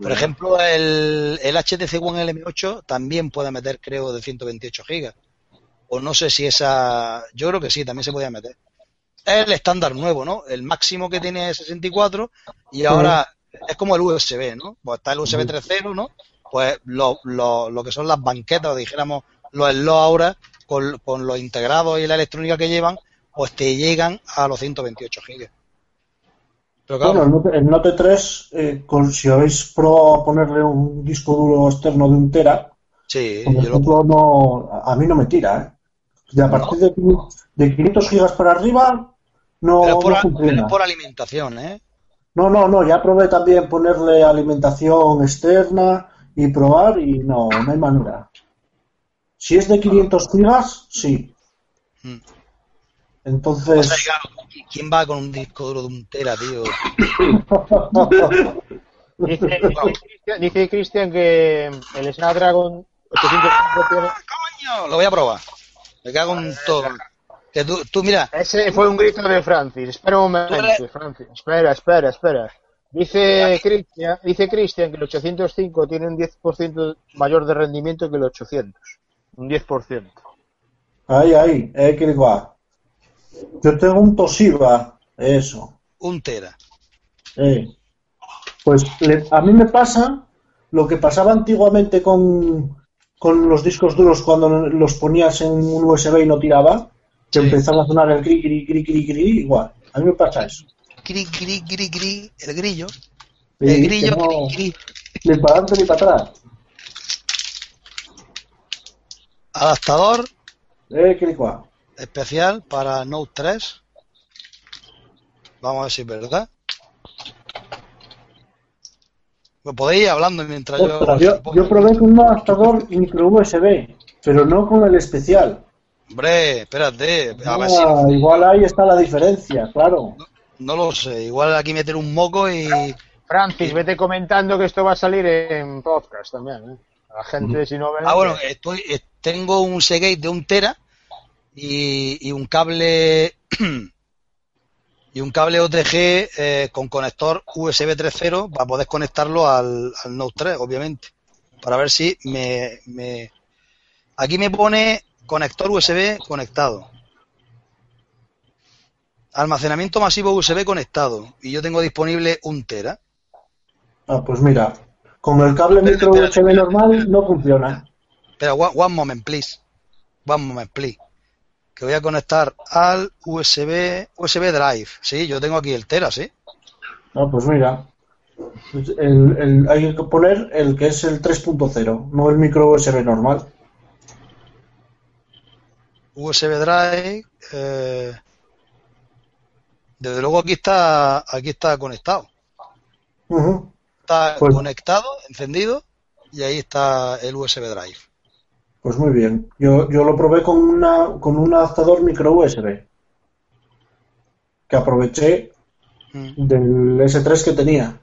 Por ejemplo, el, el HTC One LM8 también puede meter, creo, de 128 gigas o no sé si esa, yo creo que sí, también se podía meter. Es el estándar nuevo, ¿no? El máximo que tiene 64 y ahora es como el USB, ¿no? Pues está el USB 3.0, ¿no? Pues lo, lo, lo que son las banquetas, dijéramos, los slots ahora, con, con los integrados y la electrónica que llevan, pues te llegan a los 128 gigas. bueno, el Note, 3, eh, con, si habéis probado ponerle un disco duro externo de un tera, sí, no, a mí no me tira, ¿eh? De a partir de, de 500 gigas para arriba, no, pero por, funciona. por alimentación, ¿eh? No, no, no, ya probé también ponerle alimentación externa y probar y no, no hay manera. Si es de 500 gigas, sí. Hmm. Entonces... ¿Quién va con un disco duro de un tera, tío? <laughs> dice Cristian que el Snapdragon 805 tiene... ¡Coño! Lo voy a probar. Me cago en todo. Que tú, mira. Ese fue un grito de Francis. Espera un momento, Francis. Espera, espera, espera. Dice Cristian, dice Cristian que el 805 tiene un 10% mayor de rendimiento que el 800. Un 10%. Ahí, ahí, eh, que va. Yo tengo un Toshiba, eso. Un Tera. Eh. Pues a mí me pasa lo que pasaba antiguamente con, con los discos duros cuando los ponías en un USB y no tiraba, que empezaba a sonar el gri, gri, gri, gri, gri, igual. A mí me pasa eso. Gri, gri, gri, gri, el grillo. el grillo, gri, gri. Ni para adelante ni para atrás. Adaptador. Eh, ¿qué Especial para Note 3. Vamos a ver si es verdad. Me podéis ir hablando mientras yo... Yo, probé con un adaptador micro USB, pero no con el especial. Hombre, espérate. Ah, igual ahí está la diferencia, claro. No, lo sé. Igual aquí meter un moco y... Francis, vete comentando que esto va a salir en podcast también. ¿eh? La gente, si no ve... Ah, bueno, estoy, eh, tengo un Seagate de un tera y, y un cable <clears throat> y un cable OTG eh, con conector USB 3.0 para poder conectarlo al, Note 3, obviamente. Para ver si me, me... Aquí me pone conector USB conectado. Almacenamiento masivo USB conectado. Y yo tengo disponible un tera. Ah, pues mira, con el cable micro USB normal no funciona. Pero one moment, please. One moment, please que voy a conectar al USB, USB Drive. Sí, yo tengo aquí el Tera, sí. Ah, pues mira. El, hay que poner el que es el 3.0, no el micro USB normal. USB Drive. Eh, desde luego aquí está, aquí está conectado. Está pues- conectado, encendido, y ahí está el USB Drive. Pues muy bien. Yo, yo lo probé con, una, con un adaptador micro USB que aproveché mm. del S3 que tenía.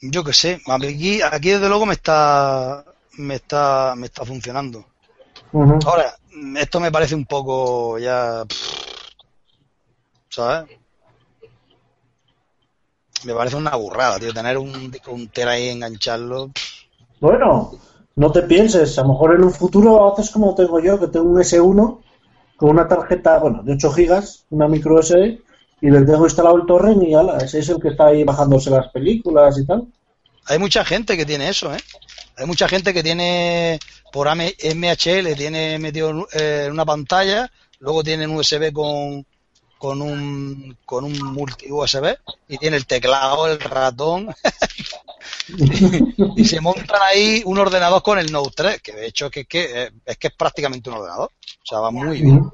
Yo qué sé, aquí, aquí desde luego me está me está me está funcionando. Ahora, esto me parece un poco ya ¿sabes? Me parece una burrada, tío, tener un un tera ahí engancharlo. Bueno, no te pienses, a lo mejor en un futuro haces como tengo yo, que tengo un S1 con una tarjeta, bueno, de 8 gigas, una micro SD, y le tengo instalado el torrent y ala, ese es el que está ahí bajándose las películas y tal. Hay mucha gente que tiene eso, ¿eh? Hay mucha gente que tiene por MHL, tiene metido eh, en una pantalla, luego tiene un USB con, con un, con un multi USB y tiene el teclado, el ratón <laughs> y, se montan ahí un ordenador con el Note 3, que de hecho es que, que, es que es prácticamente un ordenador. O sea, va muy bien. O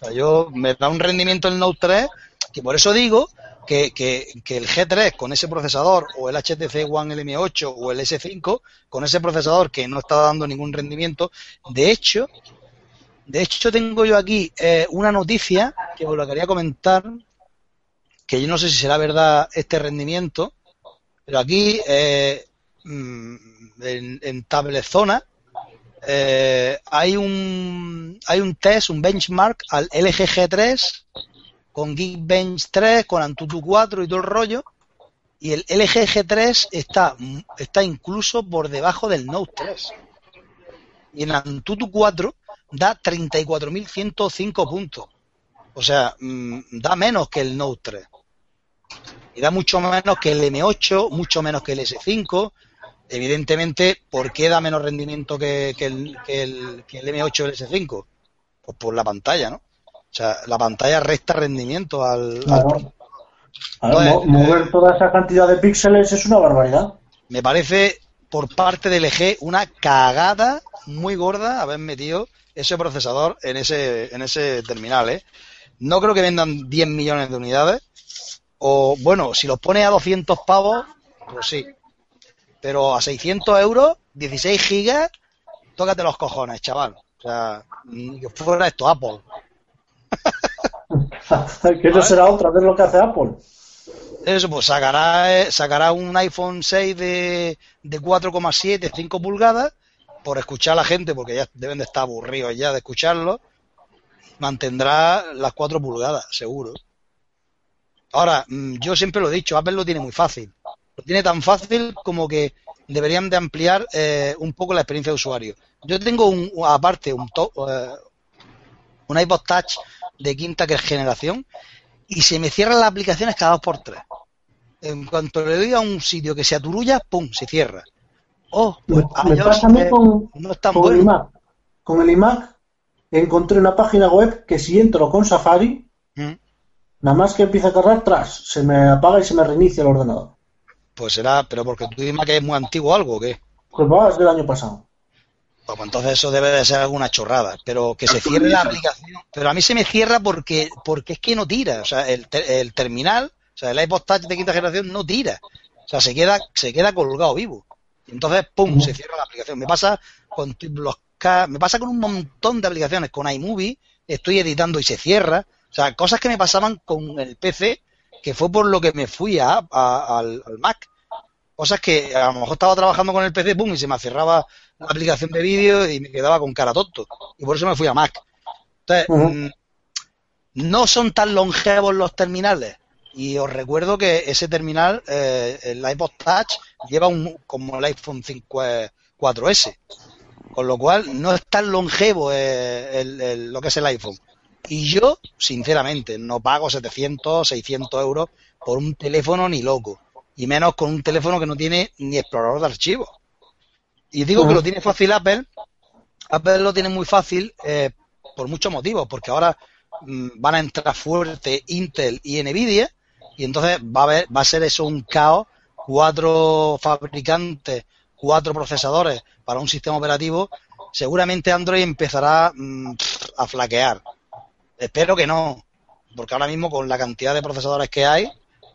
sea, yo me da un rendimiento el Note 3 que por eso digo que, el G3 con ese procesador o el HTC One LM8 o el S5 con ese procesador que no está dando ningún rendimiento, de hecho, de hecho, tengo yo aquí eh, una noticia que os la quería comentar, que yo no sé si será verdad este rendimiento, pero aquí eh, mm, en, en Tablezona eh, hay un hay un test, un benchmark al LG G3 con Geekbench 3, con Antutu 4 y todo el rollo. Y el LG G3 está, está incluso por debajo del Note 3. Y en Antutu 4 da 34.105 puntos. O sea, mm, da menos que el Note 3. Y da mucho menos que el M8, mucho menos que el S5. Evidentemente, ¿por qué da menos rendimiento que, el, que, el, que el M8 o el S5? Pues por la pantalla, ¿no? O sea, la pantalla resta rendimiento al... mover toda esa cantidad de píxeles es una barbaridad. Me parece, por parte del LG, una cagada muy gorda haber metido ese procesador en ese, en ese terminal, ¿eh? No creo que vendan 10 millones de unidades. O, bueno, si los pone a 200 pavos, pues sí. Pero a 600 euros, 16 gigas, tócate los cojones, chaval. O sea, que fuera esto Apple. <laughs> que no será otra vez lo que hace Apple. Eso, pues sacará, eh, sacará un iPhone 6 de, de 4,7, 5 pulgadas por escuchar a la gente, porque ya deben de estar aburridos ya de escucharlo, mantendrá las 4 pulgadas, seguro. Ahora, mm, yo siempre lo he dicho, Apple lo tiene muy fácil. Lo tiene tan fácil como que deberían de ampliar eh, un poco la experiencia de usuario. Yo tengo un, aparte un, eh, un iPod Touch de quinta generación y se me cierran las aplicaciones cada dos por tres. En cuanto le doy a un sitio que se aturulla, ¡pum! se cierra. Oh, pues me, pasa a mí con, con, el iMac. Con el iMac encontré una página web que si entro con Safari, mm. nada más que empieza a cargar, tras, se me apaga y se me reinicia el ordenador. Pues será, pero porque tu iMac es muy antiguo o algo, ¿o qué? Pues va, es del año pasado. Pues entonces eso debe de ser alguna chorrada, pero que se cierre la aplicación. Pero a mí se me cierra porque, porque es que no tira, o sea, el, el terminal, o sea, el iPod Touch de quinta generación no tira, o sea, se queda, se queda colgado vivo. Entonces, ¡pum!, se cierra la aplicación. Me pasa con me pasa con un montón de aplicaciones, con iMovie, estoy editando y se cierra. O sea, cosas que me pasaban con el PC, que fue por lo que me fui a, al, Mac. Cosas que a lo mejor estaba trabajando con el PC, ¡pum!, y se me cerraba la aplicación de vídeo y me quedaba con cara tonto. Y por eso me fui a Mac. Entonces, mm, no son tan longevos los terminales. Y os recuerdo que ese terminal, eh, el iPod Touch, lleva un como el iPhone 5, 4S. Con lo cual no es tan longevo eh, lo que es el iPhone. Y yo, sinceramente, no pago 700, 600 euros por un teléfono ni loco. Y menos con un teléfono que no tiene ni explorador de archivos. Y digo que lo tiene fácil Apple. Apple lo tiene muy fácil eh, por muchos motivos. Porque ahora mm, van a entrar fuerte Intel y Nvidia y entonces va a, va a ser eso un caos, cuatro fabricantes, cuatro procesadores para un sistema operativo, seguramente Android empezará mm, a flaquear. Espero que no, porque ahora mismo con la cantidad de procesadores que hay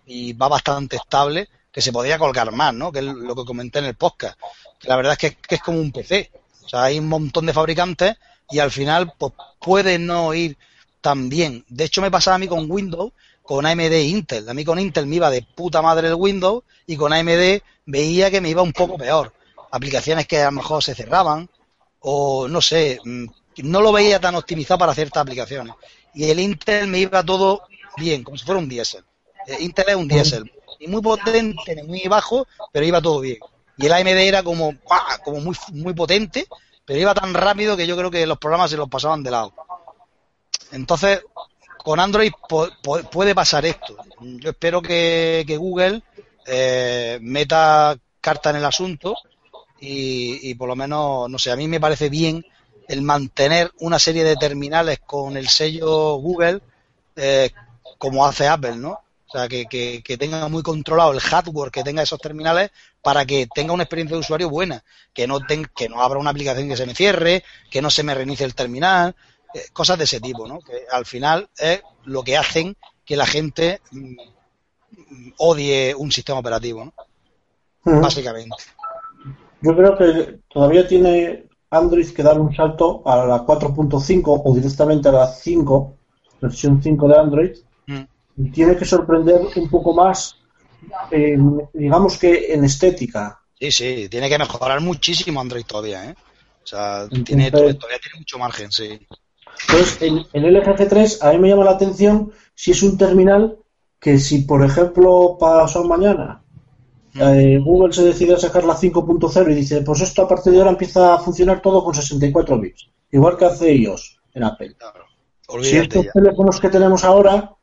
y va bastante estable, que se podría colgar más, ¿no? Que es lo que comenté en el podcast. Que la verdad es que, es como un PC. O sea, hay un montón de fabricantes y al final pues, puede no ir tan bien. De hecho, me pasaba a mí con Windows, con AMD e Intel. A mí con Intel me iba de puta madre el Windows y con AMD veía que me iba un poco peor. Aplicaciones que a lo mejor se cerraban o no sé, mm, no lo veía tan optimizado para ciertas aplicaciones. Y el Intel me iba todo bien, como si fuera un diésel. Eh, Intel es un diésel, ni muy potente muy bajo, pero iba todo bien. Y el AMD era como, como muy, muy potente, pero iba tan rápido que yo creo que los programas se los pasaban de lado. Entonces, con Android puede pasar esto. Yo espero que, Google eh, meta carta en el asunto y, y, por lo menos, no sé, a mí me parece bien el mantener una serie de terminales con el sello Google eh, como hace Apple, ¿no? O sea, que, que, tenga muy controlado el hardware que tenga esos terminales para que tenga una experiencia de usuario buena, que no, que no abra una aplicación que se me cierre, que no se me reinicie el terminal, eh, cosas de ese tipo, ¿no? Que al final es lo que hacen que la gente mm, odie un sistema operativo, ¿no? Básicamente. Yo creo que todavía tiene Android que dar un salto a la 4.5 o directamente a la 5, versión 5 de Android, tiene que sorprender un poco más, digamos que en estética. Sí, sí, tiene que mejorar muchísimo Android todavía, ¿eh? O sea, tiene, todavía tiene mucho margen, sí. Pues el, el LG 3 a mí me llama la atención si es un terminal que si, por ejemplo, pasó mañana eh, Google se decide a sacar la 5.0 y dice, pues esto a partir de ahora empieza a funcionar todo con 64 bits, igual que hace ellos en Apple. si estos teléfonos que tenemos ahora,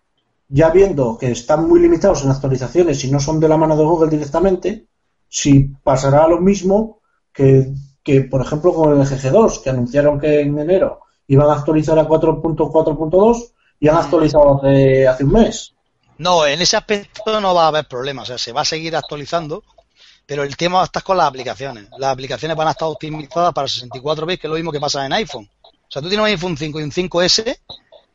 ya viendo que están muy limitados en actualizaciones y no son de la mano de Google directamente, si pasará lo mismo que, por ejemplo, con el GG2, que anunciaron que en enero iban a actualizar a 4.4.2 y han actualizado hace, hace un mes. No, en ese aspecto no va a haber problemas, o sea, se va a seguir actualizando, pero el tema va a estar con las aplicaciones. Las aplicaciones van a estar optimizadas para 64 bits, que es lo mismo que pasa en iPhone. O sea, tú tienes un iPhone 5 y un 5S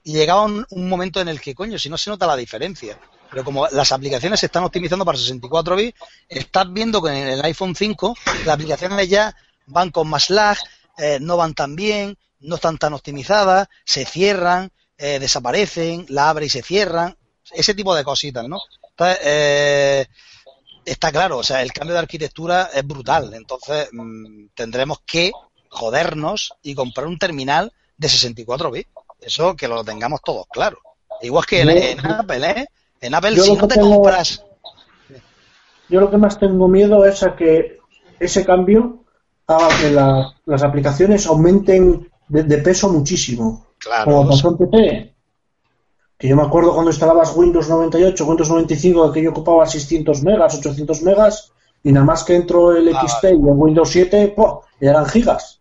y llegaba un, momento en el que, coño, si no se nota la diferencia. Pero como las aplicaciones se están optimizando para 64 bits, estás viendo que en el iPhone 5 las aplicaciones ya van con más lag, eh, no van tan bien, no están tan optimizadas, se cierran, eh, desaparecen, la abre y se cierran ese tipo de cositas, ¿no? Entonces, eh, está claro, o sea, el cambio de arquitectura es brutal, entonces mm, tendremos que jodernos y comprar un terminal de 64 bits. Eso que lo tengamos todos claro. Igual que en, Apple, ¿eh? En Apple, si no te compras. Yo lo que más tengo miedo es a que ese cambio haga que las aplicaciones aumenten de, peso muchísimo. Claro. Como pasó en PC que yo me acuerdo cuando instalabas Windows 98, Windows 95, que yo ocupaba 600 megas, 800 megas, y nada más que entró el ah, XP y el Windows 7, ¡po! eran gigas.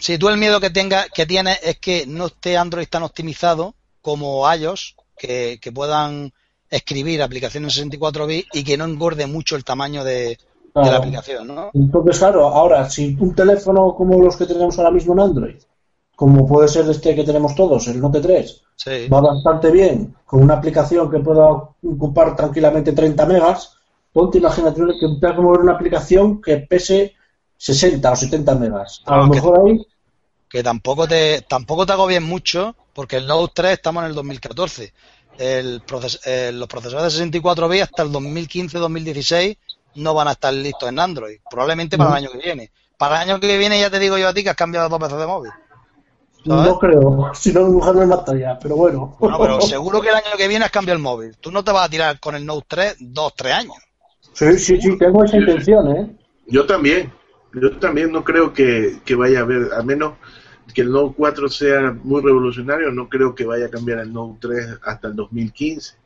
Sí, tú el miedo que tenga, que tienes es que no esté Android tan optimizado como iOS, que, puedan escribir aplicaciones 64 bits y que no engorde mucho el tamaño de, la aplicación, ¿no? Entonces, claro, ahora, si un teléfono como los que tenemos ahora mismo en Android, como puede ser este que tenemos todos, el Note 3, va bastante bien con una aplicación que pueda ocupar tranquilamente 30 megas. Ponte, imagínate que que mover una aplicación que pese 60 o 70 megas. A lo mejor ahí. Que tampoco te, tampoco te bien mucho, porque el Note 3 estamos en el 2014. El eh, los procesadores de 64 bits hasta el 2015-2016 no van a estar listos en Android. Probablemente para el año que viene. Para el año que viene ya te digo yo a ti que has cambiado dos veces de móvil. No creo, <laughs> si no dibujarlo en pantalla, pero bueno. No, pero <laughs> seguro que el año que viene has cambiado el móvil. Tú no te vas a tirar con el Note 3 dos, tres años. Sí, sí, sí, tengo esa intención, ¿eh? Yo también. Yo también no creo que, vaya a haber, a menos que el Note 4 sea muy revolucionario, no creo que vaya a cambiar el Note 3 hasta el 2015.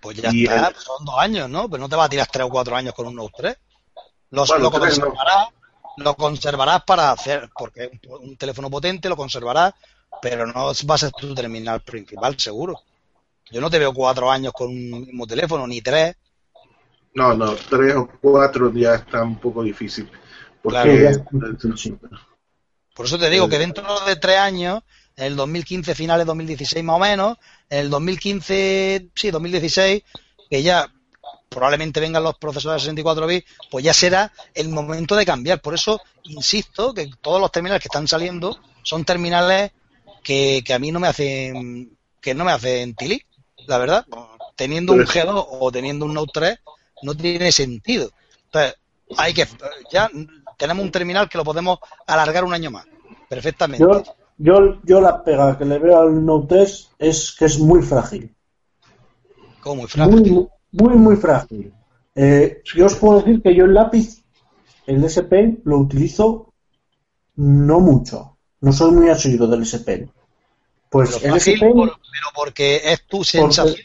Pues ya está, son dos años, ¿no? Pero no te vas a tirar tres o cuatro años con un Note 3. Los, lo, conservarás, lo conservarás para hacer, porque un, un teléfono potente lo conservarás pero no va a ser tu terminal principal, seguro. Yo no te veo cuatro años con un mismo teléfono, ni tres. No, no, tres o cuatro ya está un poco difícil. Porque, Por eso te digo que dentro de tres años, en el 2015, finales 2016 más o menos, en el 2015, sí, 2016, que ya probablemente vengan los procesadores de 64 bits, pues ya será el momento de cambiar. Por eso insisto que todos los terminales que están saliendo son terminales que, a mí no me hacen que no me hacen tilí, la verdad. Teniendo un G2 o teniendo un Note 3 no tiene sentido. Entonces, hay que ya tenemos un terminal que lo podemos alargar un año más, perfectamente. Yo, yo, yo la pega que le veo al Note 3 es que es muy frágil. ¿Cómo muy frágil? muy, muy frágil. Eh, yo os puedo decir que yo el lápiz, el SP, lo utilizo no mucho. No soy muy asiduo del SP. Pues el SP, pero porque es tu sensación.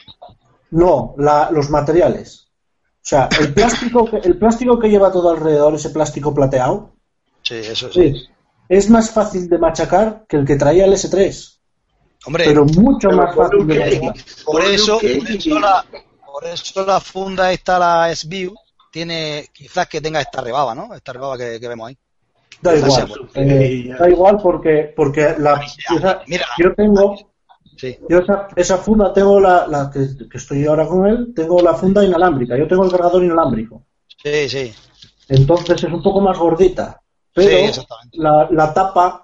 no, los materiales. O sea, el plástico, que, el plástico que lleva todo alrededor, ese plástico plateado, sí, eso sí. es más fácil de machacar que el que traía el S3. Hombre, pero mucho más fácil de machacar. Por eso, por eso la, por eso la funda esta, la S-View, tiene quizás que tenga esta rebaba, ¿no? Esta rebaba que, vemos ahí. Da igual, eh, da igual porque, porque la, mira, yo tengo, yo esa, esa, funda tengo la, la que, estoy ahora con él, tengo la funda inalámbrica, yo tengo el cargador inalámbrico. Sí, sí. Entonces es un poco más gordita, pero la, la, tapa,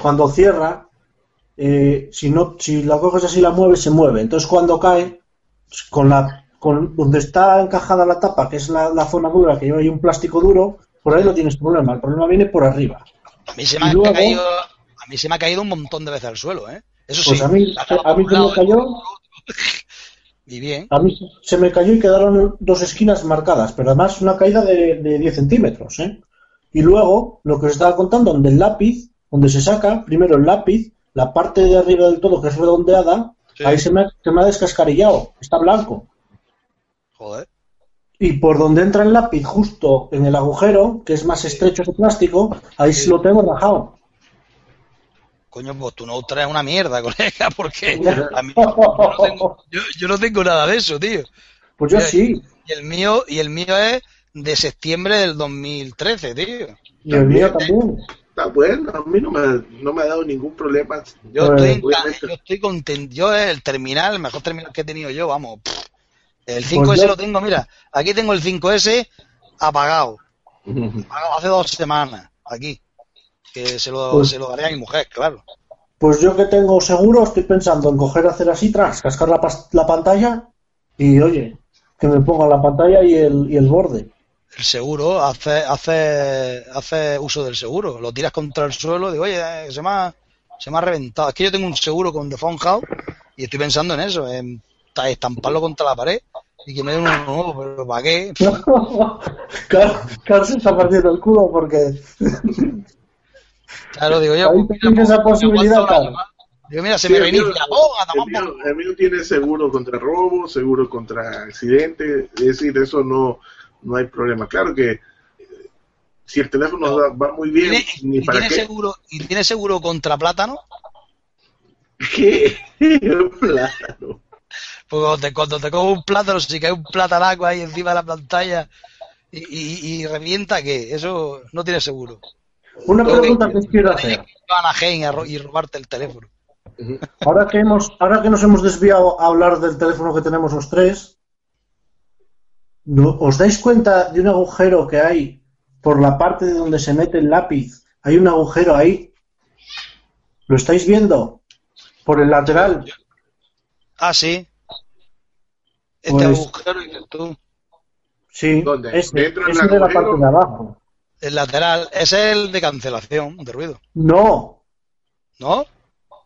cuando cierra, eh, si no, si la coges así la mueves, se mueve. Entonces cuando cae, con la con donde está encajada la tapa, que es la, zona dura, que lleva ahí un plástico duro, por ahí no tienes problema. El problema viene por arriba. A mí se me, ha, caído, a mí se me ha caído un montón de veces al suelo, ¿eh? Eso pues sí. A mí, a mí se me cayó. <laughs> Y bien. A mí se me cayó y quedaron dos esquinas marcadas, pero además una caída de, de 10 centímetros, ¿eh? Y luego, lo que os estaba contando, donde el lápiz, donde se saca, primero el lápiz, la parte de arriba del todo que es redondeada, Ahí se me, se me ha descascarillado, está blanco. Joder. Y por donde entra el lápiz, justo en el agujero, que es más estrecho ese plástico, ahí sí. lo tengo rajado. Coño, pues tú no traes una mierda, <laughs> colega, porque <laughs> a mí, yo, no tengo, yo, no tengo, nada de eso, tío. Pues yo sí. Y el mío, y el mío es de septiembre del 2013, tío. Y el mío también bueno, a mí no me, no me ha dado ningún problema. Yo estoy, yo estoy contento, yo el terminal, el mejor terminal que he tenido yo, vamos. El 5S pues lo tengo, mira, aquí tengo el 5S apagado. <laughs> apagado hace dos semanas, aquí. Que se lo, pues, se lo daré a mi mujer, claro. Pues yo que tengo seguro, estoy pensando en coger, hacer así, tras, cascar la, la pantalla y oye, que me ponga la pantalla y el, y el borde el seguro, hace, hace, hace uso del seguro. Lo tiras contra el suelo, digo, oye, se me, ha, se me ha reventado. Es que yo tengo un seguro con The Phone House y estoy pensando en eso, en estamparlo contra la pared y que me den uno nuevo, pero ¿para qué? <laughs> Carlos se está partiendo el culo porque. Claro, digo yo. Ahí tienes esa posibilidad, Digo, mira, se me reinicia. el, mío, tiene seguro contra robo, seguro contra accidente, es decir, eso no, no hay problema. Claro que eh, si el teléfono va, muy bien, ¿y tiene seguro ¿Y tiene seguro contra plátano? ¿Qué? <laughs> plátano. Pues cuando te, cojo un plátano, si cae un plátano ahí encima de la pantalla y, revienta, ¿qué? Eso no tiene seguro. Una pregunta que, os quiero hacer. y robarte el teléfono. Ahora que, hemos, ahora que nos hemos desviado a hablar del teléfono que tenemos los tres, ¿No, ¿Os dais cuenta de un agujero que hay por la parte de donde se mete el lápiz? Hay un agujero ahí. ¿Lo estáis viendo? Por el lateral. Ah, sí. Este pues, agujero y tú. Sí, ¿Dónde? Ese, de la parte de abajo. El lateral, ese es el de cancelación de ruido. No. ¿No?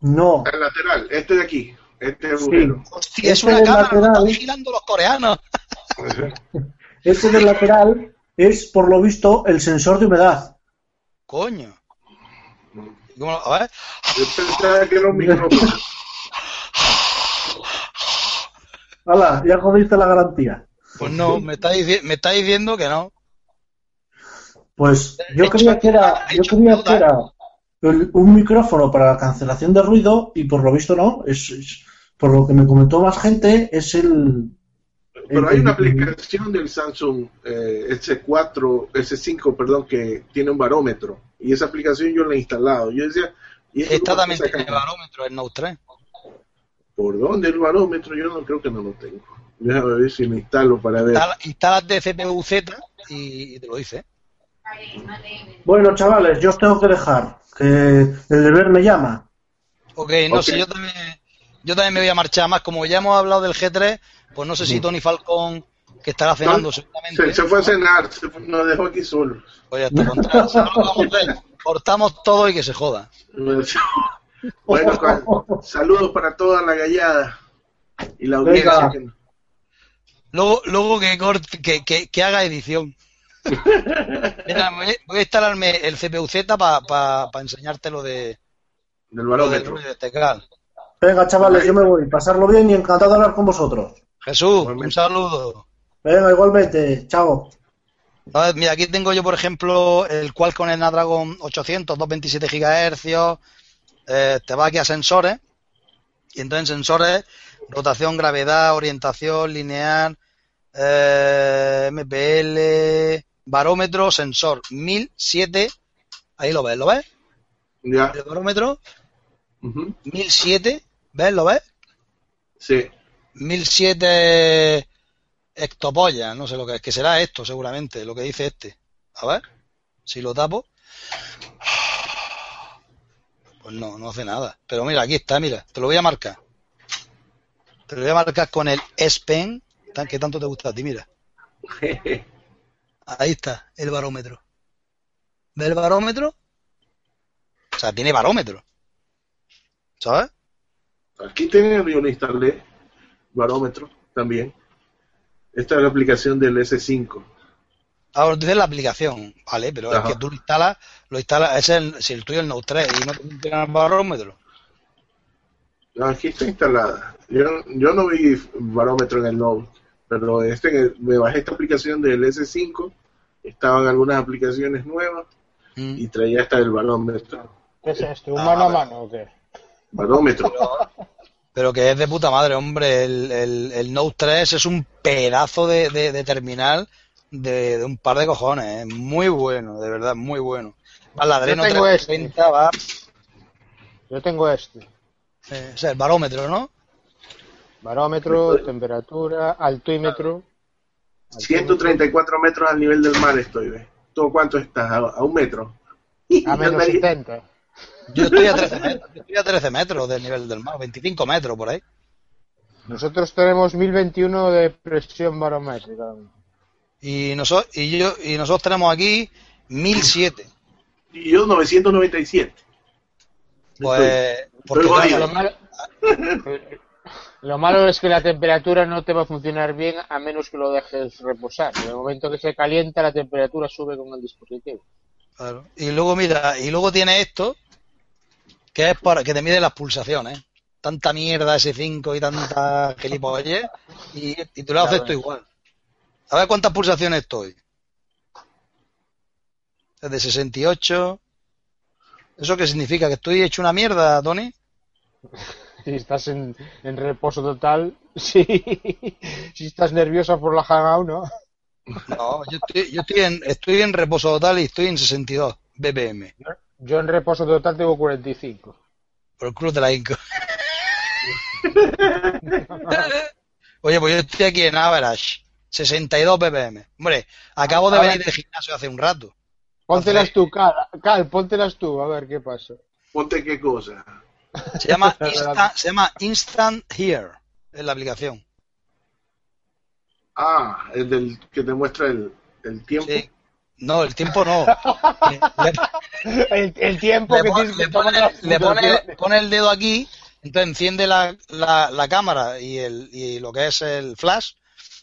No. El lateral, este de aquí. Este agujero. Hostia, es una cámara, lateral, están vigilando los coreanos. <laughs> Este del lateral es, por lo visto, el sensor de humedad. Coño. ¿Cómo A ver. Yo pensaba que era un micrófono. Hala, ya jodiste la garantía. Pues no, me está, me está diciendo que no. Pues yo creía que era, yo creía que era un micrófono para la cancelación de ruido y por lo visto no. Es, es, por lo que me comentó más gente, es el, pero hay una aplicación del Samsung eh, S4, S5, perdón, que tiene un barómetro. Y esa aplicación yo la he instalado. Yo decía. ¿y cómo también tiene barómetro, el Note 3. ¿Por dónde el barómetro? Yo no creo que no lo tengo. Déjame ver si lo instalo para ver. Instala- Instalas de CPU-Z y, y te lo dice. Bueno, chavales, yo os tengo que dejar, que el deber me llama. Ok, no sé, yo también, yo también me voy a marchar más. Como ya hemos hablado del G3, pues no sé si Tony Falcón, que estará cenando seguramente, Se, se fue a cenar, se fue- nos dejó aquí solos. pues ya está contra- ¿sabes lo que vamos a hacer? Cortamos todo y que se joda. <laughs> Bueno, con- saludos para toda la gallada y la audiencia. Venga. Luego, luego que, corte- que, que, que haga edición. Mira, voy, voy a instalarme el CPU-Z para enseñarte lo de del barómetro. de Tecal. Venga, chavales, yo me voy. Pasarlo bien y encantado de hablar con vosotros. Jesús, Igualmente. un saludo. Venga, igualmente. Chao. A ver, mira, aquí tengo yo, por ejemplo, el Qualcomm Snapdragon 800, 227 GHz. Eh, te va aquí a sensores. Y entonces en sensores, rotación, gravedad, orientación, lineal, eh, MPL, barómetro, sensor, 1007. Ahí lo ves, ¿lo ves? Ya. El barómetro, ujú, 1007. ¿Ves? ¿Lo ves? Sí. 1007 hectopollas, no sé lo que es, que será esto seguramente, lo que dice este. A ver, si lo tapo. Pues no, no hace nada. Pero mira, aquí está, mira, te lo voy a marcar. Te lo voy a marcar con el S Pen, que tanto te gusta a ti, mira. <laughs> Ahí está, el barómetro. ¿Ves el barómetro? O sea, tiene barómetro. ¿Sabes? Aquí tengo yo instalé, barómetro también. Esta es la aplicación del S5. Ahora dices la aplicación, vale, pero Ajá. es que tú lo instalas, lo instalas, ese es el, si el tuyo es el Note 3 y no el barómetro. Aquí está instalada. Yo, yo no vi barómetro en el Note, pero este me bajé esta aplicación del S5. Estaban algunas aplicaciones nuevas Mm. y traía esta del barómetro. ¿Qué es esto? ¿Un mano a mano o qué? Barómetro. Pero que es de puta madre, hombre. El, el, el Note 3 es un pedazo de, de, de terminal de, de un par de cojones. Es muy bueno, de verdad, muy bueno. Va la Adreno Yo tengo 330 va, Yo tengo este. eh, o sea, el barómetro, ¿no? Barómetro, temperatura, altímetro. 134 metros al nivel del mar estoy, ¿ves? ¿Tú cuánto estás? ¿A, a un metro? <laughs> A menos Andaría- 70. Yo estoy a 13 metros, yo estoy a 13 metros del nivel del mar, 25 metros por ahí. Nosotros tenemos 1021 de presión barométrica. Y, noso- y, yo, y nosotros tenemos aquí 1007. Y yo 997. Pues, porque claro. Lo malo, <laughs> lo malo es que la temperatura no te va a funcionar bien a menos que lo dejes reposar. En el momento que se calienta, la temperatura sube con el dispositivo. Claro. Y luego mira, y luego tiene esto, que es para que te mide las pulsaciones. Tanta mierda S5 y tanta gilipollez, y, y tú lo haces esto igual. A ver cuántas pulsaciones estoy. Es de 68. ¿Eso qué significa? ¿Que estoy hecho una mierda, Tony? <laughs> Si estás en, en reposo total, <laughs> sí. Si estás nerviosa por la Hangout, ¿no? No, yo estoy, yo estoy en, estoy en reposo total y estoy en 62 BPM. Yo en reposo total tengo 45. Por el cruz de la Inco. Oye, pues yo estoy aquí en average. 62 ppm. Hombre, acabo de venir del gimnasio hace un rato. Póntelas tú, Cal, Cal, póntelas tú, a ver qué pasa. Ponte qué cosa. Se llama <laughs> Instant, se llama Instant Here. Es la aplicación. Ah, el del que te muestra el, el tiempo. Sí. No, el tiempo no. <laughs> Le, El, el tiempo le que que le pone- le pone- pone el dedo aquí, entonces enciende la, la, la cámara y, el, y lo que es el flash,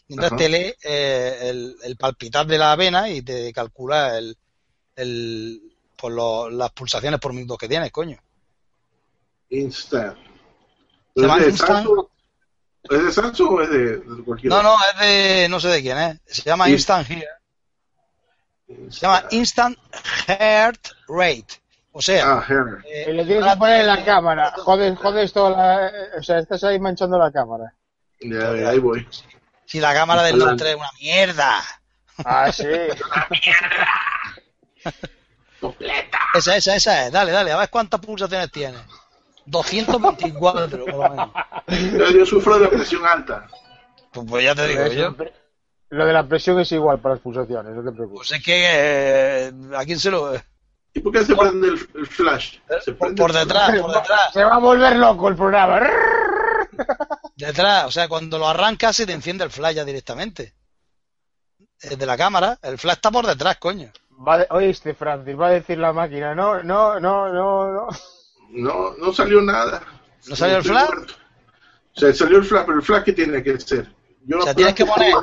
y entonces Ajá. te lee eh, el, el palpitar de la vena y te calcula el, el, pues lo- las pulsaciones por minuto que tienes, coño. Instant. Se ¿Es llama de Instant. Samsung? ¿Es de Samsung o es de, de cualquier No, no, es de, no sé de quién es. Se llama Sí. Instant Here. Se llama Instant Heart Rate. O sea, Ah, eh, le tienes que poner en la cámara. Joder, joder, esto, la, o sea, estás ahí manchando la cámara. Ya, ya, ahí voy. Si la cámara del Note 3 es una mierda. Ah, sí. Completa. <laughs> Esa, esa, esa es. Dale, dale, a ver cuántas pulsaciones tiene. 224, por lo menos. Yo, yo sufro de presión alta. Pues, pues ya te digo yo. Lo de la presión es igual para las pulsaciones, no te preocupes. Pues es que eh, a quién se lo. ¿Y por qué se prende el, el flash? Se Por, prende por el detrás, por detrás. Se va a volver loco el programa. Detrás, o sea, cuando lo arrancas se te enciende el flash ya directamente. Eh, De la cámara, el flash está por detrás, coño. Va de- Oíste, Francis, va a decir la máquina. No, no, no, no, no. No, no salió nada. ¿No salió el flash? O sea, salió el flash, pero el flash, ¿qué tiene que ser? Yo O sea, tienes que poner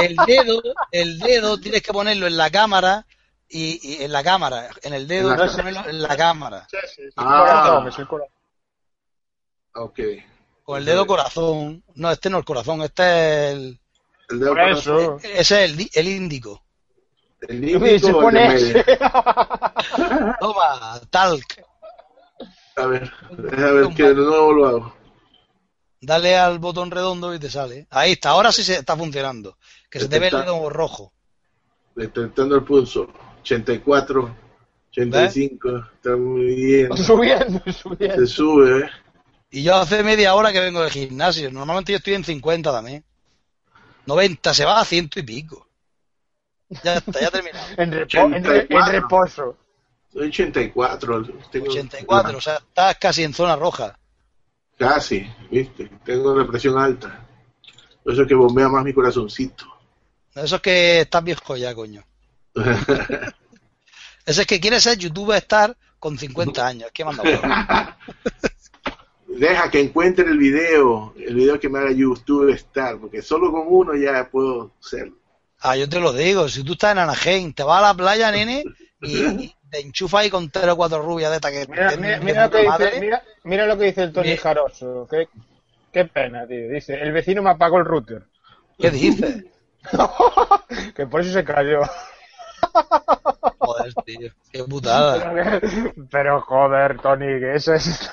el dedo, el dedo tienes que ponerlo en la cámara y, y en la cámara, en el dedo En la tienes que ponerlo en la cámara. Ah. Corazón, es el corazón. Ok. Con el dedo corazón. No, este no es el corazón, este es el, El dedo Por corazón. eso. ese es el, el índico. El <laughs> Y índico se o el pone de. Toma, talc. A ver, a ver que de nuevo lo hago. Dale al botón redondo y te sale. Ahí está, ahora sí se está funcionando. Que se te ve el dedo rojo. Detectando el pulso. 84, 85. Está muy bien. Subiendo, Se subiendo. sube, ¿eh? Y yo hace media hora que vengo del gimnasio. Normalmente yo estoy en 50 también. 90, se va a ciento y pico. Ya está, ya terminado. En, repo- en, re- en reposo. Soy 84. Tengo, 84, o sea, estás casi en zona roja. Casi, ¿viste? Tengo la presión alta. Eso es que bombea más mi corazoncito. Eso es que estás viejo ya, coño. <laughs> Ese es que quiere ser youtuber estar con 50 años. Que manda. <laughs> Deja que encuentre el video, el video que me haga YouTube estar, porque solo con uno ya puedo ser. Ah, yo te lo digo. Si tú estás en Anaheim, te vas a la playa, nene, y, y te enchufas ahí con tres o cuatro rubias de estas que Mira, mira, mira lo que dice, mira, mira lo que dice el Tony. Jaroso. Qué, qué pena, tío. Dice, el vecino me apagó el router. <laughs> ¿Qué dices? <laughs> que por eso se cayó. <laughs> Joder, tío. Qué putada. Pero joder, Tony, que eso es...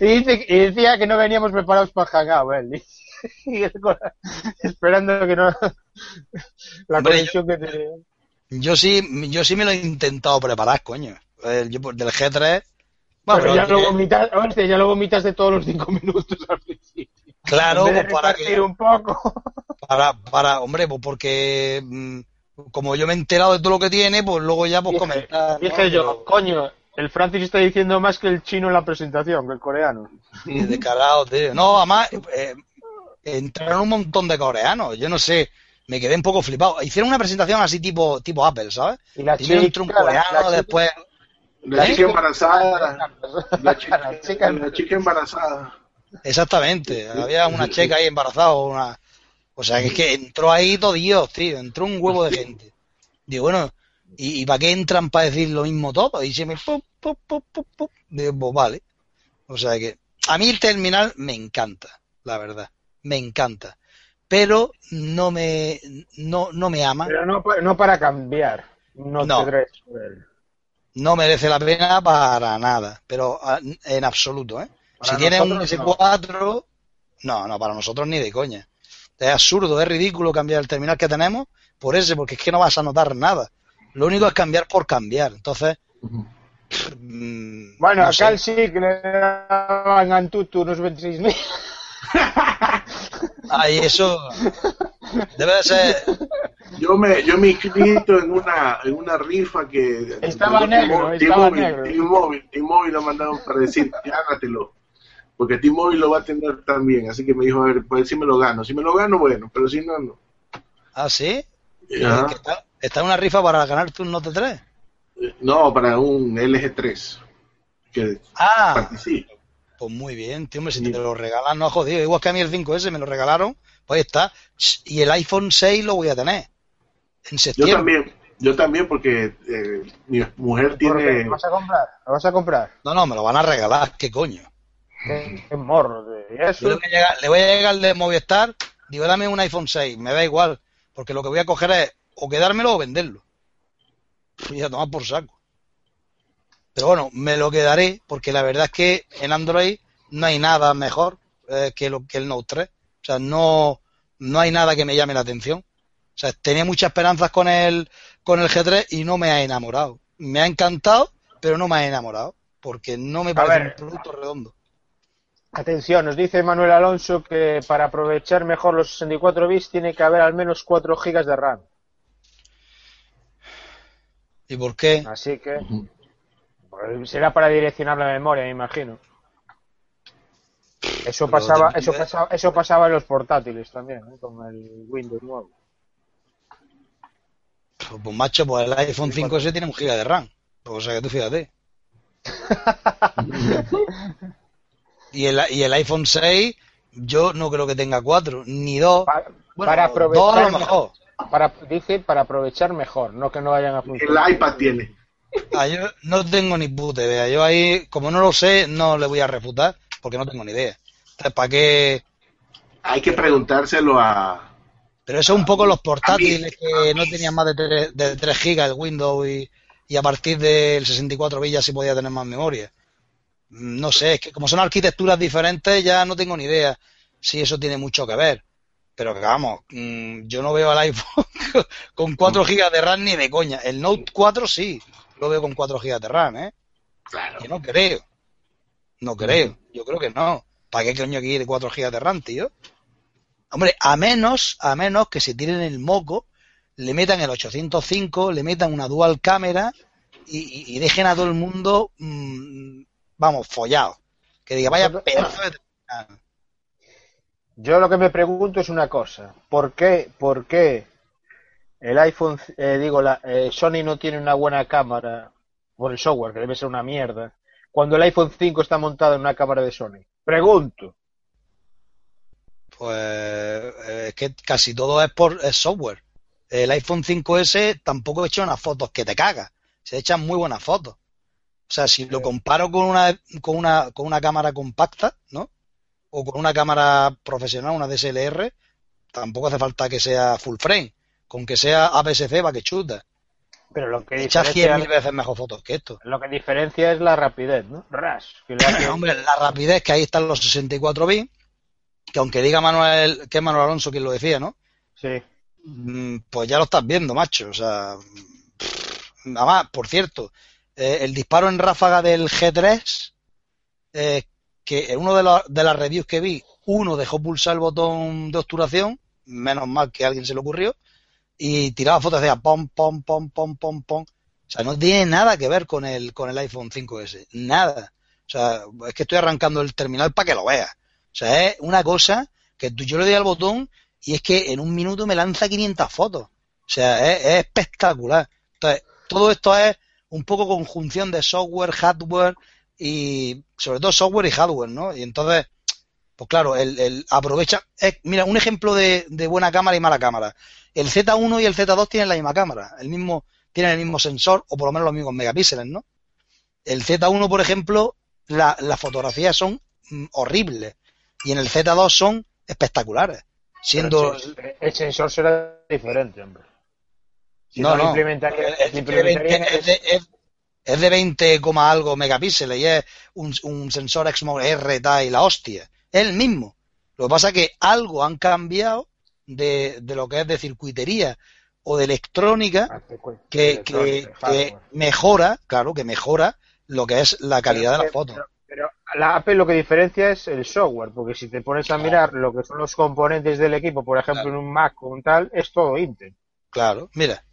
y, dice, y decía que no veníamos preparados para Hangout, él. Y con- esperando que no... La Hombre, conexión que tenía. Yo sí, yo sí me lo he intentado preparar, coño. El- yo por- del G3. Bueno, Pero ya pero- lo vomitas, hostia, ya lo vomitas de todos los cinco <laughs> minutos al principio. claro, de pues para que, un poco. <laughs> para, para, hombre, pues porque mm, como yo me he enterado de todo lo que tiene, pues luego ya pues Dije, comentar. ¿no? dije yo, coño, el Francis está diciendo más que el chino en la presentación, que el coreano. Y descarado, tío. No, además, eh, entraron un montón de coreanos. Yo no sé, me quedé un poco flipado. Hicieron una presentación así tipo, tipo Apple, ¿sabes? Y la Primero un coreano, después. La ¿Eh? chica embarazada. La chica, <laughs> La chica- la chica embarazada. Exactamente. Había una checa ahí embarazada o una. O sea, que es que entró ahí todo Dios, tío. Entró un huevo de gente. Digo, bueno, ¿y, y para qué entran para decir lo mismo todo? Y se me. pop, pop, pop, pop. Digo, pues vale. O sea que. A mí el terminal me encanta, la verdad. Me encanta. Pero no me. No, no me ama. Pero no, no para cambiar. No, No. te. No merece la pena para nada. Pero ah, en absoluto, ¿eh? Para si tienes un nosotros, S4, no. no, para nosotros ni de coña. Es absurdo, es ridículo cambiar el terminal que tenemos por ese, porque es que no vas a notar nada. Lo único es cambiar por cambiar. Entonces, mm, Bueno, no acá sé. el sí que le daban Antutu unos 26.000. <laughs> Ay, eso debe de ser. Yo me, yo me he inscrito en una, en una rifa que Estaba negro, estaba negro. T-Mobile, T-Mobile lo mandaron para decir, gánatelo. Porque T-Mobile lo va a tener también. Así que me dijo, a ver, pues si me lo gano. Si me lo gano, bueno, pero si no, no. Ah, sí. Está, está en una rifa para ganarte un Note 3. No, para un LG3. Que Ah, participe. Pues muy bien, tío. Hombre, si te lo regalan, no ha jodido. Igual que a mí el 5S me lo regalaron, pues ahí está. Y el iPhone 6 lo voy a tener. En Yo septiembre. también, yo también porque eh, mi mujer tiene... ¿Lo vas a comprar? ¿Lo vas a comprar? No, no, me lo van a regalar. ¿Qué coño? Qué, qué morro. tío. ¿Y Yo eso? le voy, a llegar, le voy a llegar de Movistar, digo, dame un iPhone 6, me da igual, porque lo que voy a coger es o quedármelo o venderlo. Y a tomar por saco. Pero bueno, me lo quedaré, porque la verdad es que en Android no hay nada mejor eh, que, lo, que el Note 3. O sea, no, no hay nada que me llame la atención. O sea, tenía muchas esperanzas con el, con el G3 y no me ha enamorado. Me ha encantado, pero no me ha enamorado. Porque no me parece un producto redondo. Atención, nos dice Manuel Alonso que para aprovechar mejor los 64 bits tiene que haber al menos 4 GB de RAM. ¿Y por qué? Así que será para direccionar la memoria, me imagino. Eso pasaba, eso pasaba, eso pasaba en los portátiles también, ¿eh? con el Windows nuevo. Pues, pues macho, pues el iPhone 5S tiene un giga de RAM. Pues, o sea que tú fíjate. <laughs> y, el, y el iPhone 6, yo no creo que tenga 4, ni 2. Para, aprovechar. a lo mejor. Para, dice para aprovechar mejor, no que no vayan a funcionar. El iPad tiene. Ah, yo no tengo ni puta idea. Yo ahí, como no lo sé, no le voy a refutar porque no tengo ni idea. Entonces, ¿para qué? Hay que preguntárselo a. Pero eso es un poco los portátiles que no tenían más de 3, de 3 gigas el Windows y, y a partir del 64 bits ya sí podía tener más memoria. No sé, es que como son arquitecturas diferentes ya no tengo ni idea si eso tiene mucho que ver. Pero que vamos, mm, yo no veo al iPhone <laughs> con 4 GB de RAM ni de coña. El Note 4 sí, lo veo con 4 GB de RAM, ¿eh? Claro. Yo no creo. No creo. Yo creo que no. ¿Para qué coño quiere 4 GB de RAM, tío? Hombre, a menos, a menos que se tiren el moco le metan el 805, le metan una dual cámara y, dejen a todo el mundo, mm, vamos, follado. Que diga, vaya pedazo de... Yo lo que me pregunto es una cosa. ¿Por qué, por qué el iPhone, eh, digo, la, eh, Sony no tiene una buena cámara por el software, que debe ser una mierda, cuando el iPhone 5 está montado en una cámara de Sony? Pregunto. Pues eh, es que casi todo es por software el iPhone 5S tampoco echa unas fotos que te cagas. Se echan muy buenas fotos. O sea, si lo comparo con una, con una, con una cámara compacta, ¿no? O con una cámara profesional, una DSLR, tampoco hace falta que sea full frame. Con que sea APS-C va que chuta. Pero lo que Echa 100 mil veces mejor fotos que esto. Lo que diferencia es la rapidez, ¿no? Ras. <laughs> Hombre, la rapidez, que ahí están los 64 bits, que aunque diga Manuel, que es Manuel Alonso quien lo decía, ¿no? Sí. Mm, pues ya lo estás viendo, macho. O sea, nada más, por cierto, eh, el disparo en ráfaga del G3, eh, que en uno de, de las reviews que vi, uno dejó pulsar el botón de obturación, menos mal que a alguien se le ocurrió, y tiraba fotos de pom, pom, pom, pom, pom, pom. O sea, no tiene nada que ver con el, con el iPhone 5S. Nada. O sea, es que estoy arrancando el terminal para que lo veas. O sea, es una cosa que yo le doy al botón y es que en un minuto me lanza 500 fotos. O sea, es, espectacular. Entonces, todo esto es un poco conjunción de software, hardware y sobre todo software y hardware, ¿no? Y entonces, pues claro, el, aprovecha. mira, un ejemplo de, buena cámara y mala cámara. El Z1 y el Z2 tienen la misma cámara, el mismo, tienen el mismo sensor, o por lo menos los mismos megapíxeles, ¿no? El Z1, por ejemplo, las fotografías son mm, horribles. Y en el Z2 son espectaculares siendo el, sensor será diferente hombre no, no, es, de, 20, algo megapíxeles y es un, sensor Exmor R y la hostia es el mismo lo que pasa es que algo han cambiado de, de lo que es de circuitería o de electrónica ah, que, que, mejora claro que mejora lo que es la calidad de la foto pero la Apple lo que diferencia es el software, porque si te pones a mirar lo que son los componentes del equipo, por ejemplo en un Mac o un tal, es todo Intel. Claro, mira.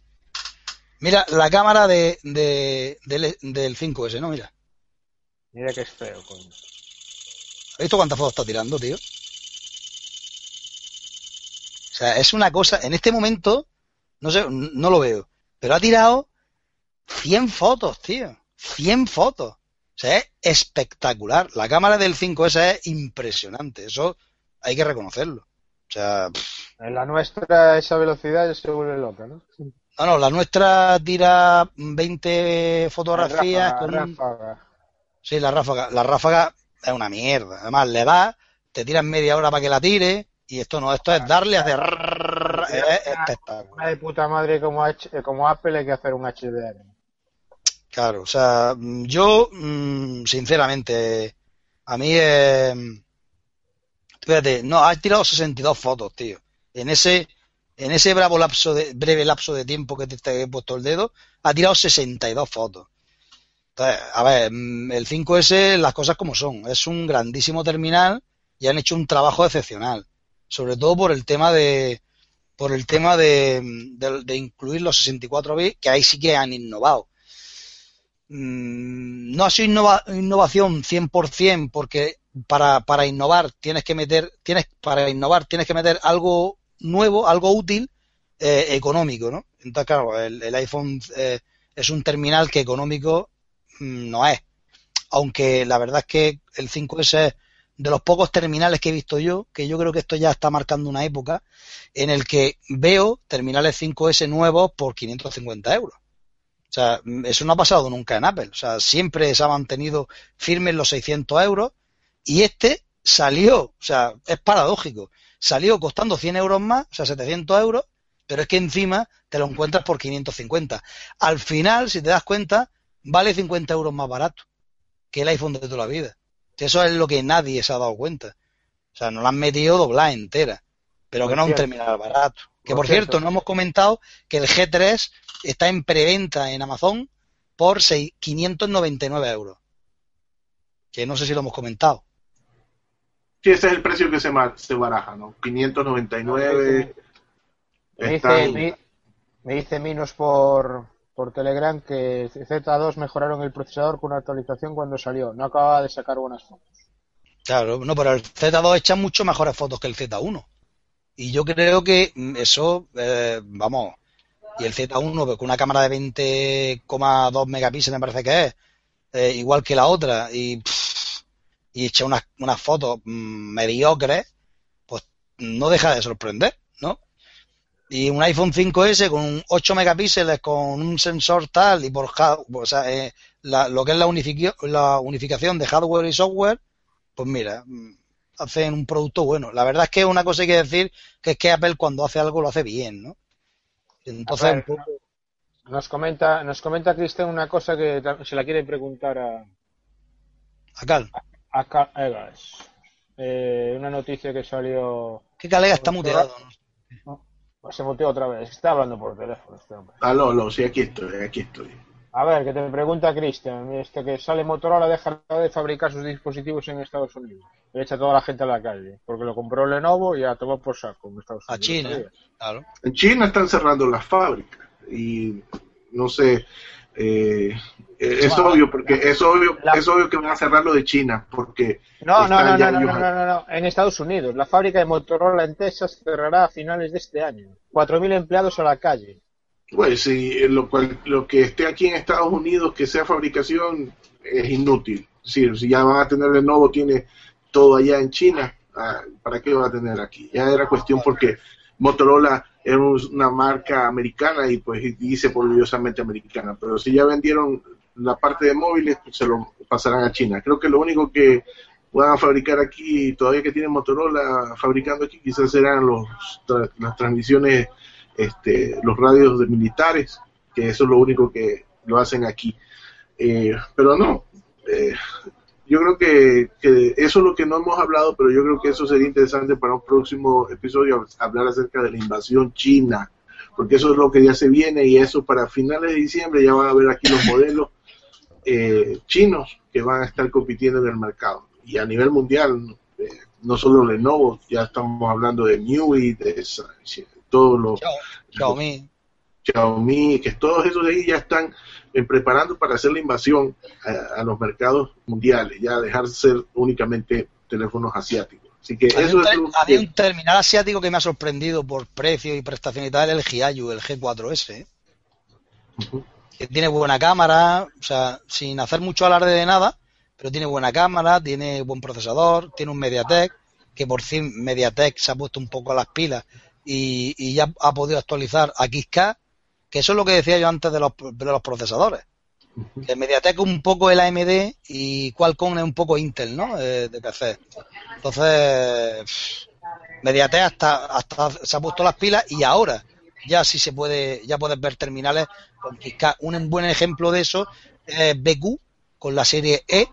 Mira la cámara de, de, del 5S, ¿no? Mira. Mira que es feo, coño. ¿Has visto cuántas fotos está tirando, tío? O sea, es una cosa, en este momento, no sé, no lo veo, pero ha tirado 100 fotos, tío. 100 fotos. O sea, es espectacular. La cámara del 5S es impresionante. Eso hay que reconocerlo. O sea, en la nuestra esa velocidad se vuelve loca, ¿no? No, no, la nuestra tira 20 fotografías con ráfaga. Sí, la ráfaga. La ráfaga es una mierda. Además, le das, te tiras media hora para que la tire y esto no, esto es darle a hacer... Es espectacular. Una de puta madre como, como Apple hay que hacer un HDR. Claro, o sea, yo, sinceramente, a mí, eh, Fíjate, no, ha tirado 62 fotos, tío. En ese, en ese bravo lapso de, breve lapso de tiempo que te, he puesto el dedo, ha tirado 62 fotos. Entonces, a ver, el 5S, las cosas como son. Es un grandísimo terminal y han hecho un trabajo excepcional. Sobre todo por el tema de, por el tema de, de, incluir los 64 bits, que ahí sí que han innovado. Mm, no ha sido innova, innovación 100% porque para, para innovar tienes que meter, tienes, para innovar tienes que meter algo nuevo, algo útil, eh, económico, ¿no? Entonces, claro, el, iPhone eh, es un terminal que económico mm, no es. Aunque la verdad es que el 5S es de los pocos terminales que he visto yo, que yo creo que esto ya está marcando una época, en el que veo terminales 5S nuevos por 550 euros. O sea, eso no ha pasado nunca en Apple. O sea, siempre se ha mantenido firme en los 600 euros y este salió, o sea, es paradójico, salió costando 100 euros más, o sea, 700 euros, pero es que encima te lo encuentras por 550. Al final, si te das cuenta, vale 50 euros más barato que el iPhone de toda la vida. Eso es lo que nadie se ha dado cuenta. O sea, nos lo han metido doblada entera, pero que no es un terminal barato. Que por, cierto, no hemos comentado que el G3 está en preventa en Amazon por 599 euros. Que no sé si lo hemos comentado. Sí, ese es el precio que se, se baraja, ¿no? 599. Me dice, me, dice Minos por, por Telegram que Z2 mejoraron el procesador con una actualización cuando salió. No acababa de sacar buenas fotos. Claro, no, pero el Z2 echa mucho mejores fotos que el Z1. Y yo creo que eso, eh, vamos, y el Z1 pues, con una cámara de 20,2 megapíxeles me parece que es, eh, igual que la otra, y y echa unas, unas fotos mm, mediocres, pues no deja de sorprender. Y un iPhone 5S con 8 megapíxeles, con un sensor tal, y por o sea, eh, lo que es la, la unificación de hardware y software, pues mira, mm, hacen un producto bueno. La verdad es que una cosa hay que decir, que es que Apple cuando hace algo lo hace bien, ¿no? Entonces, nos comenta, nos comenta Cristian una cosa que se la quiere preguntar a, a Cal a Cal eh, una noticia que salió. ¿Qué Calega está muteado? Pues se muteó otra vez. Está hablando por teléfono este hombre. Aló, aló, sí, aquí estoy, aquí estoy. A ver, que te pregunta Cristian. Este que sale Motorola deja de fabricar sus dispositivos en Estados Unidos. Le echa toda la gente a la calle. Porque lo compró Lenovo y a tomar por saco en Estados Unidos. A China, claro. En China están cerrando las fábricas. Y no sé, eh, eh, es obvio, porque es obvio, es obvio que van a cerrar lo de China, porque... No, no, no, no, no, no, no, en Estados Unidos. La fábrica de Motorola en Texas cerrará a finales de este año. 4.000 empleados a la calle. Pues sí, lo, cual, lo que esté aquí en Estados Unidos, que sea fabricación, es inútil. si ya van a tener de nuevo, tiene todo allá en China, ah, ¿para qué lo va a tener aquí? Ya era cuestión porque Motorola era una marca americana y pues dice orgullosamente americana, pero si ya vendieron la parte de móviles, pues se lo pasarán a China. Creo que lo único que puedan fabricar aquí, todavía que tiene Motorola fabricando aquí, quizás serán los, las transmisiones, este, los radios de militares, que eso es lo único que lo hacen aquí. Eh, pero no, eh, yo creo que, que, eso es lo que no hemos hablado, pero yo creo que eso sería interesante para un próximo episodio, hablar acerca de la invasión china, porque eso es lo que ya se viene y eso para finales de diciembre ya van a ver aquí los modelos eh, chinos que van a estar compitiendo en el mercado. Y a nivel mundial, eh, no solo Lenovo, ya estamos hablando de Newey, de todos los... Xiaomi. Xiaomi, que todos esos de ahí ya están eh, preparando para hacer la invasión a, los mercados mundiales, ya dejar de ser únicamente teléfonos asiáticos. Así que eso un, un terminal asiático que me ha sorprendido por precio y prestación y tal, el Hiayu, el G4S que tiene buena cámara, o sea, sin hacer mucho alarde de nada, pero tiene buena cámara, tiene buen procesador, tiene un MediaTek, que por fin MediaTek se ha puesto un poco a las pilas y, ya ha podido actualizar a XK, que eso es lo que decía yo antes de los, de los procesadores. El MediaTek es un poco el AMD y Qualcomm es un poco Intel, ¿no? Eh, de PC. Entonces, MediaTek hasta, hasta se ha puesto las pilas y ahora ya sí se puede, ya puedes ver terminales con Un buen ejemplo de eso es BQ con la serie E,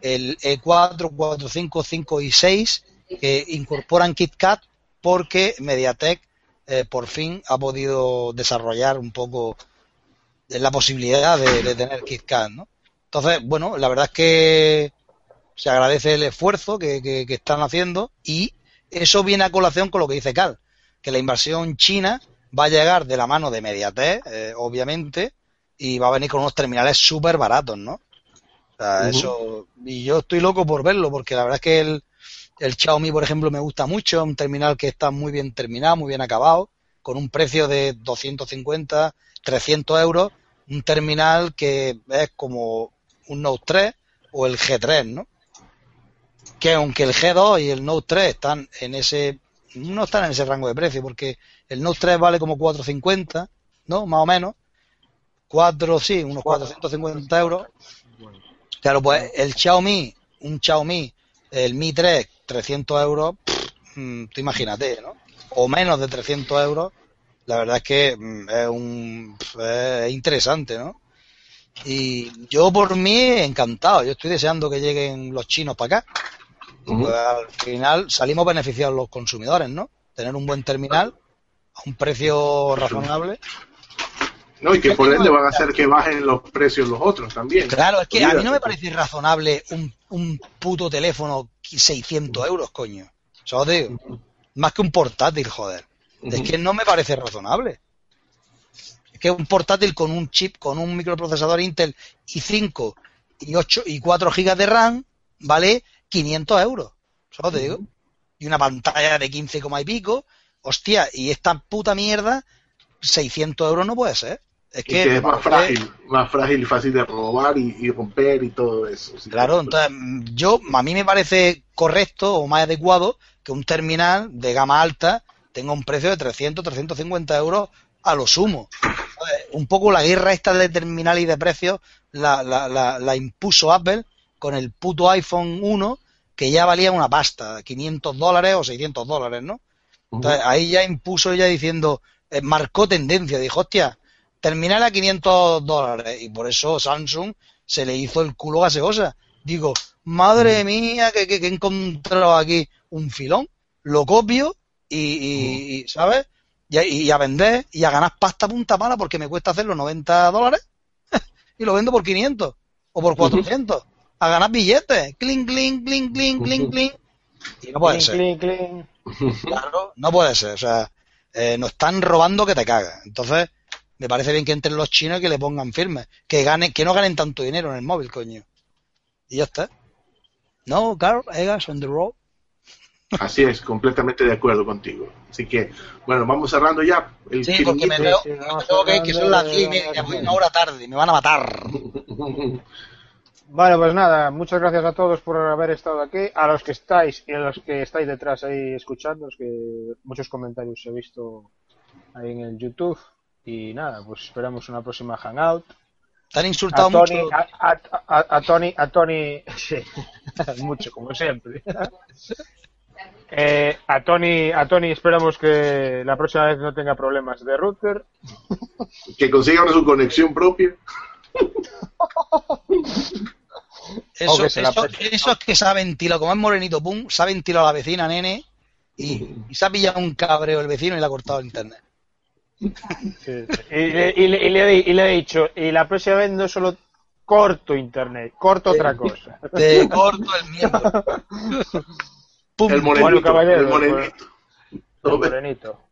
el E4, 4, 5, 5 y 6 que incorporan KitKat porque Mediatek eh, por fin ha podido desarrollar un poco la posibilidad de, tener KitKat, ¿no? Entonces, bueno, la verdad es que se agradece el esfuerzo que, están haciendo y eso viene a colación con lo que dice Cal, que la inversión china va a llegar de la mano de Mediatek, eh, obviamente, y va a venir con unos terminales súper baratos, ¿no? O sea, eso, y yo estoy loco por verlo, porque la verdad es que el, el Xiaomi, por ejemplo, me gusta mucho, un terminal que está muy bien terminado, muy bien acabado, con un precio de 250, 300 euros, un terminal que es como un Note 3 o el G3, ¿no? Que aunque el G2 y el Note 3 están en ese, no están en ese rango de precio, porque el Note 3 vale como 450, ¿no? Más o menos. 4, sí, unos 450 euros. Claro, pues el Xiaomi, un Xiaomi, el Mi 3 300 euros, mm, tú imagínate, ¿no? O menos de 300 euros, la verdad es que mm, es, un, es interesante, ¿no? Y yo por mí encantado, yo estoy deseando que lleguen los chinos para acá. Pues al final salimos beneficiados los consumidores, ¿no? Tener un buen terminal a un precio razonable. No, y que por ende van a hacer que bajen los precios los otros también. Claro, es que a mí no me parece razonable un, un puto teléfono 600 euros, coño. Eso digo. Más que un portátil, joder. Es que no me parece razonable. Es que un portátil con un chip, con un microprocesador Intel i5 y 8 y 4 GB de RAM, vale 500 euros. Eso te digo. Y una pantalla de 15, y pico. Hostia, y esta puta mierda, 600 euros no puede ser. Es que, es más frágil, más frágil y fácil de robar y, romper y todo eso. Claro, entonces yo, a mí me parece correcto o más adecuado que un terminal de gama alta tenga un precio de 300, 350 euros a lo sumo. Un poco la guerra esta de terminal y de precios la, la, la, impuso Apple con el puto iPhone 1 que ya valía una pasta, 500 dólares o 600 dólares, ¿no? Entonces ahí ya impuso ya diciendo, eh, marcó tendencia, dijo, hostia, terminal a 500 dólares. Y por eso Samsung se le hizo el culo gaseosa. Digo, madre mm. mía, que, que, he encontrado aquí un filón, lo copio y, mm. ¿sabes? Y, a vender y a ganar pasta punta mala porque me cuesta hacerlo 90 dólares <laughs> y lo vendo por 500 o por 400. A ganar billetes. Cling, cling, cling, cling, cling, cling. Y no puede ser. Claro, no puede ser. O sea, eh, nos están robando que te cagas. Entonces, me parece bien que entren los chinos y que le pongan firme. Que ganen, que no ganen tanto dinero en el móvil, coño. Y ya está. No, Carl Egas on the road. Así es, completamente de acuerdo contigo. Así que, bueno, vamos cerrando ya. El sí, porque me veo, que, que son las 10 y media, una hora tarde, me van a matar. <laughs> Bueno, pues nada, muchas gracias a todos por haber estado aquí, a los que estáis y a los que estáis detrás ahí escuchando, que muchos comentarios he visto ahí en el YouTube. Y nada, pues esperamos una próxima Hangout. Te han insultado mucho. A, Tony, a Tony, <laughs> sí, mucho, como siempre. Eh, a Tony, a Tony esperamos que la próxima vez no tenga problemas de router. Que consiga su conexión propia. Eso, eso, eso, es que se ha ventilado, como es morenito, pum, se ha ventilado a la vecina, nene, y, y se ha pillado un cabreo el vecino y le ha cortado el internet. Y, le, he dicho, y la próxima vez no solo corto internet, corto otra cosa. Te corto el miedo. El bueno, caballeros,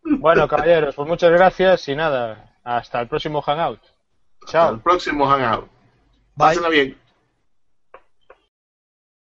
Bueno, caballeros, pues muchas gracias y nada, hasta el próximo Hangout. Chao. Hasta el próximo Hangout. Pásenla bien.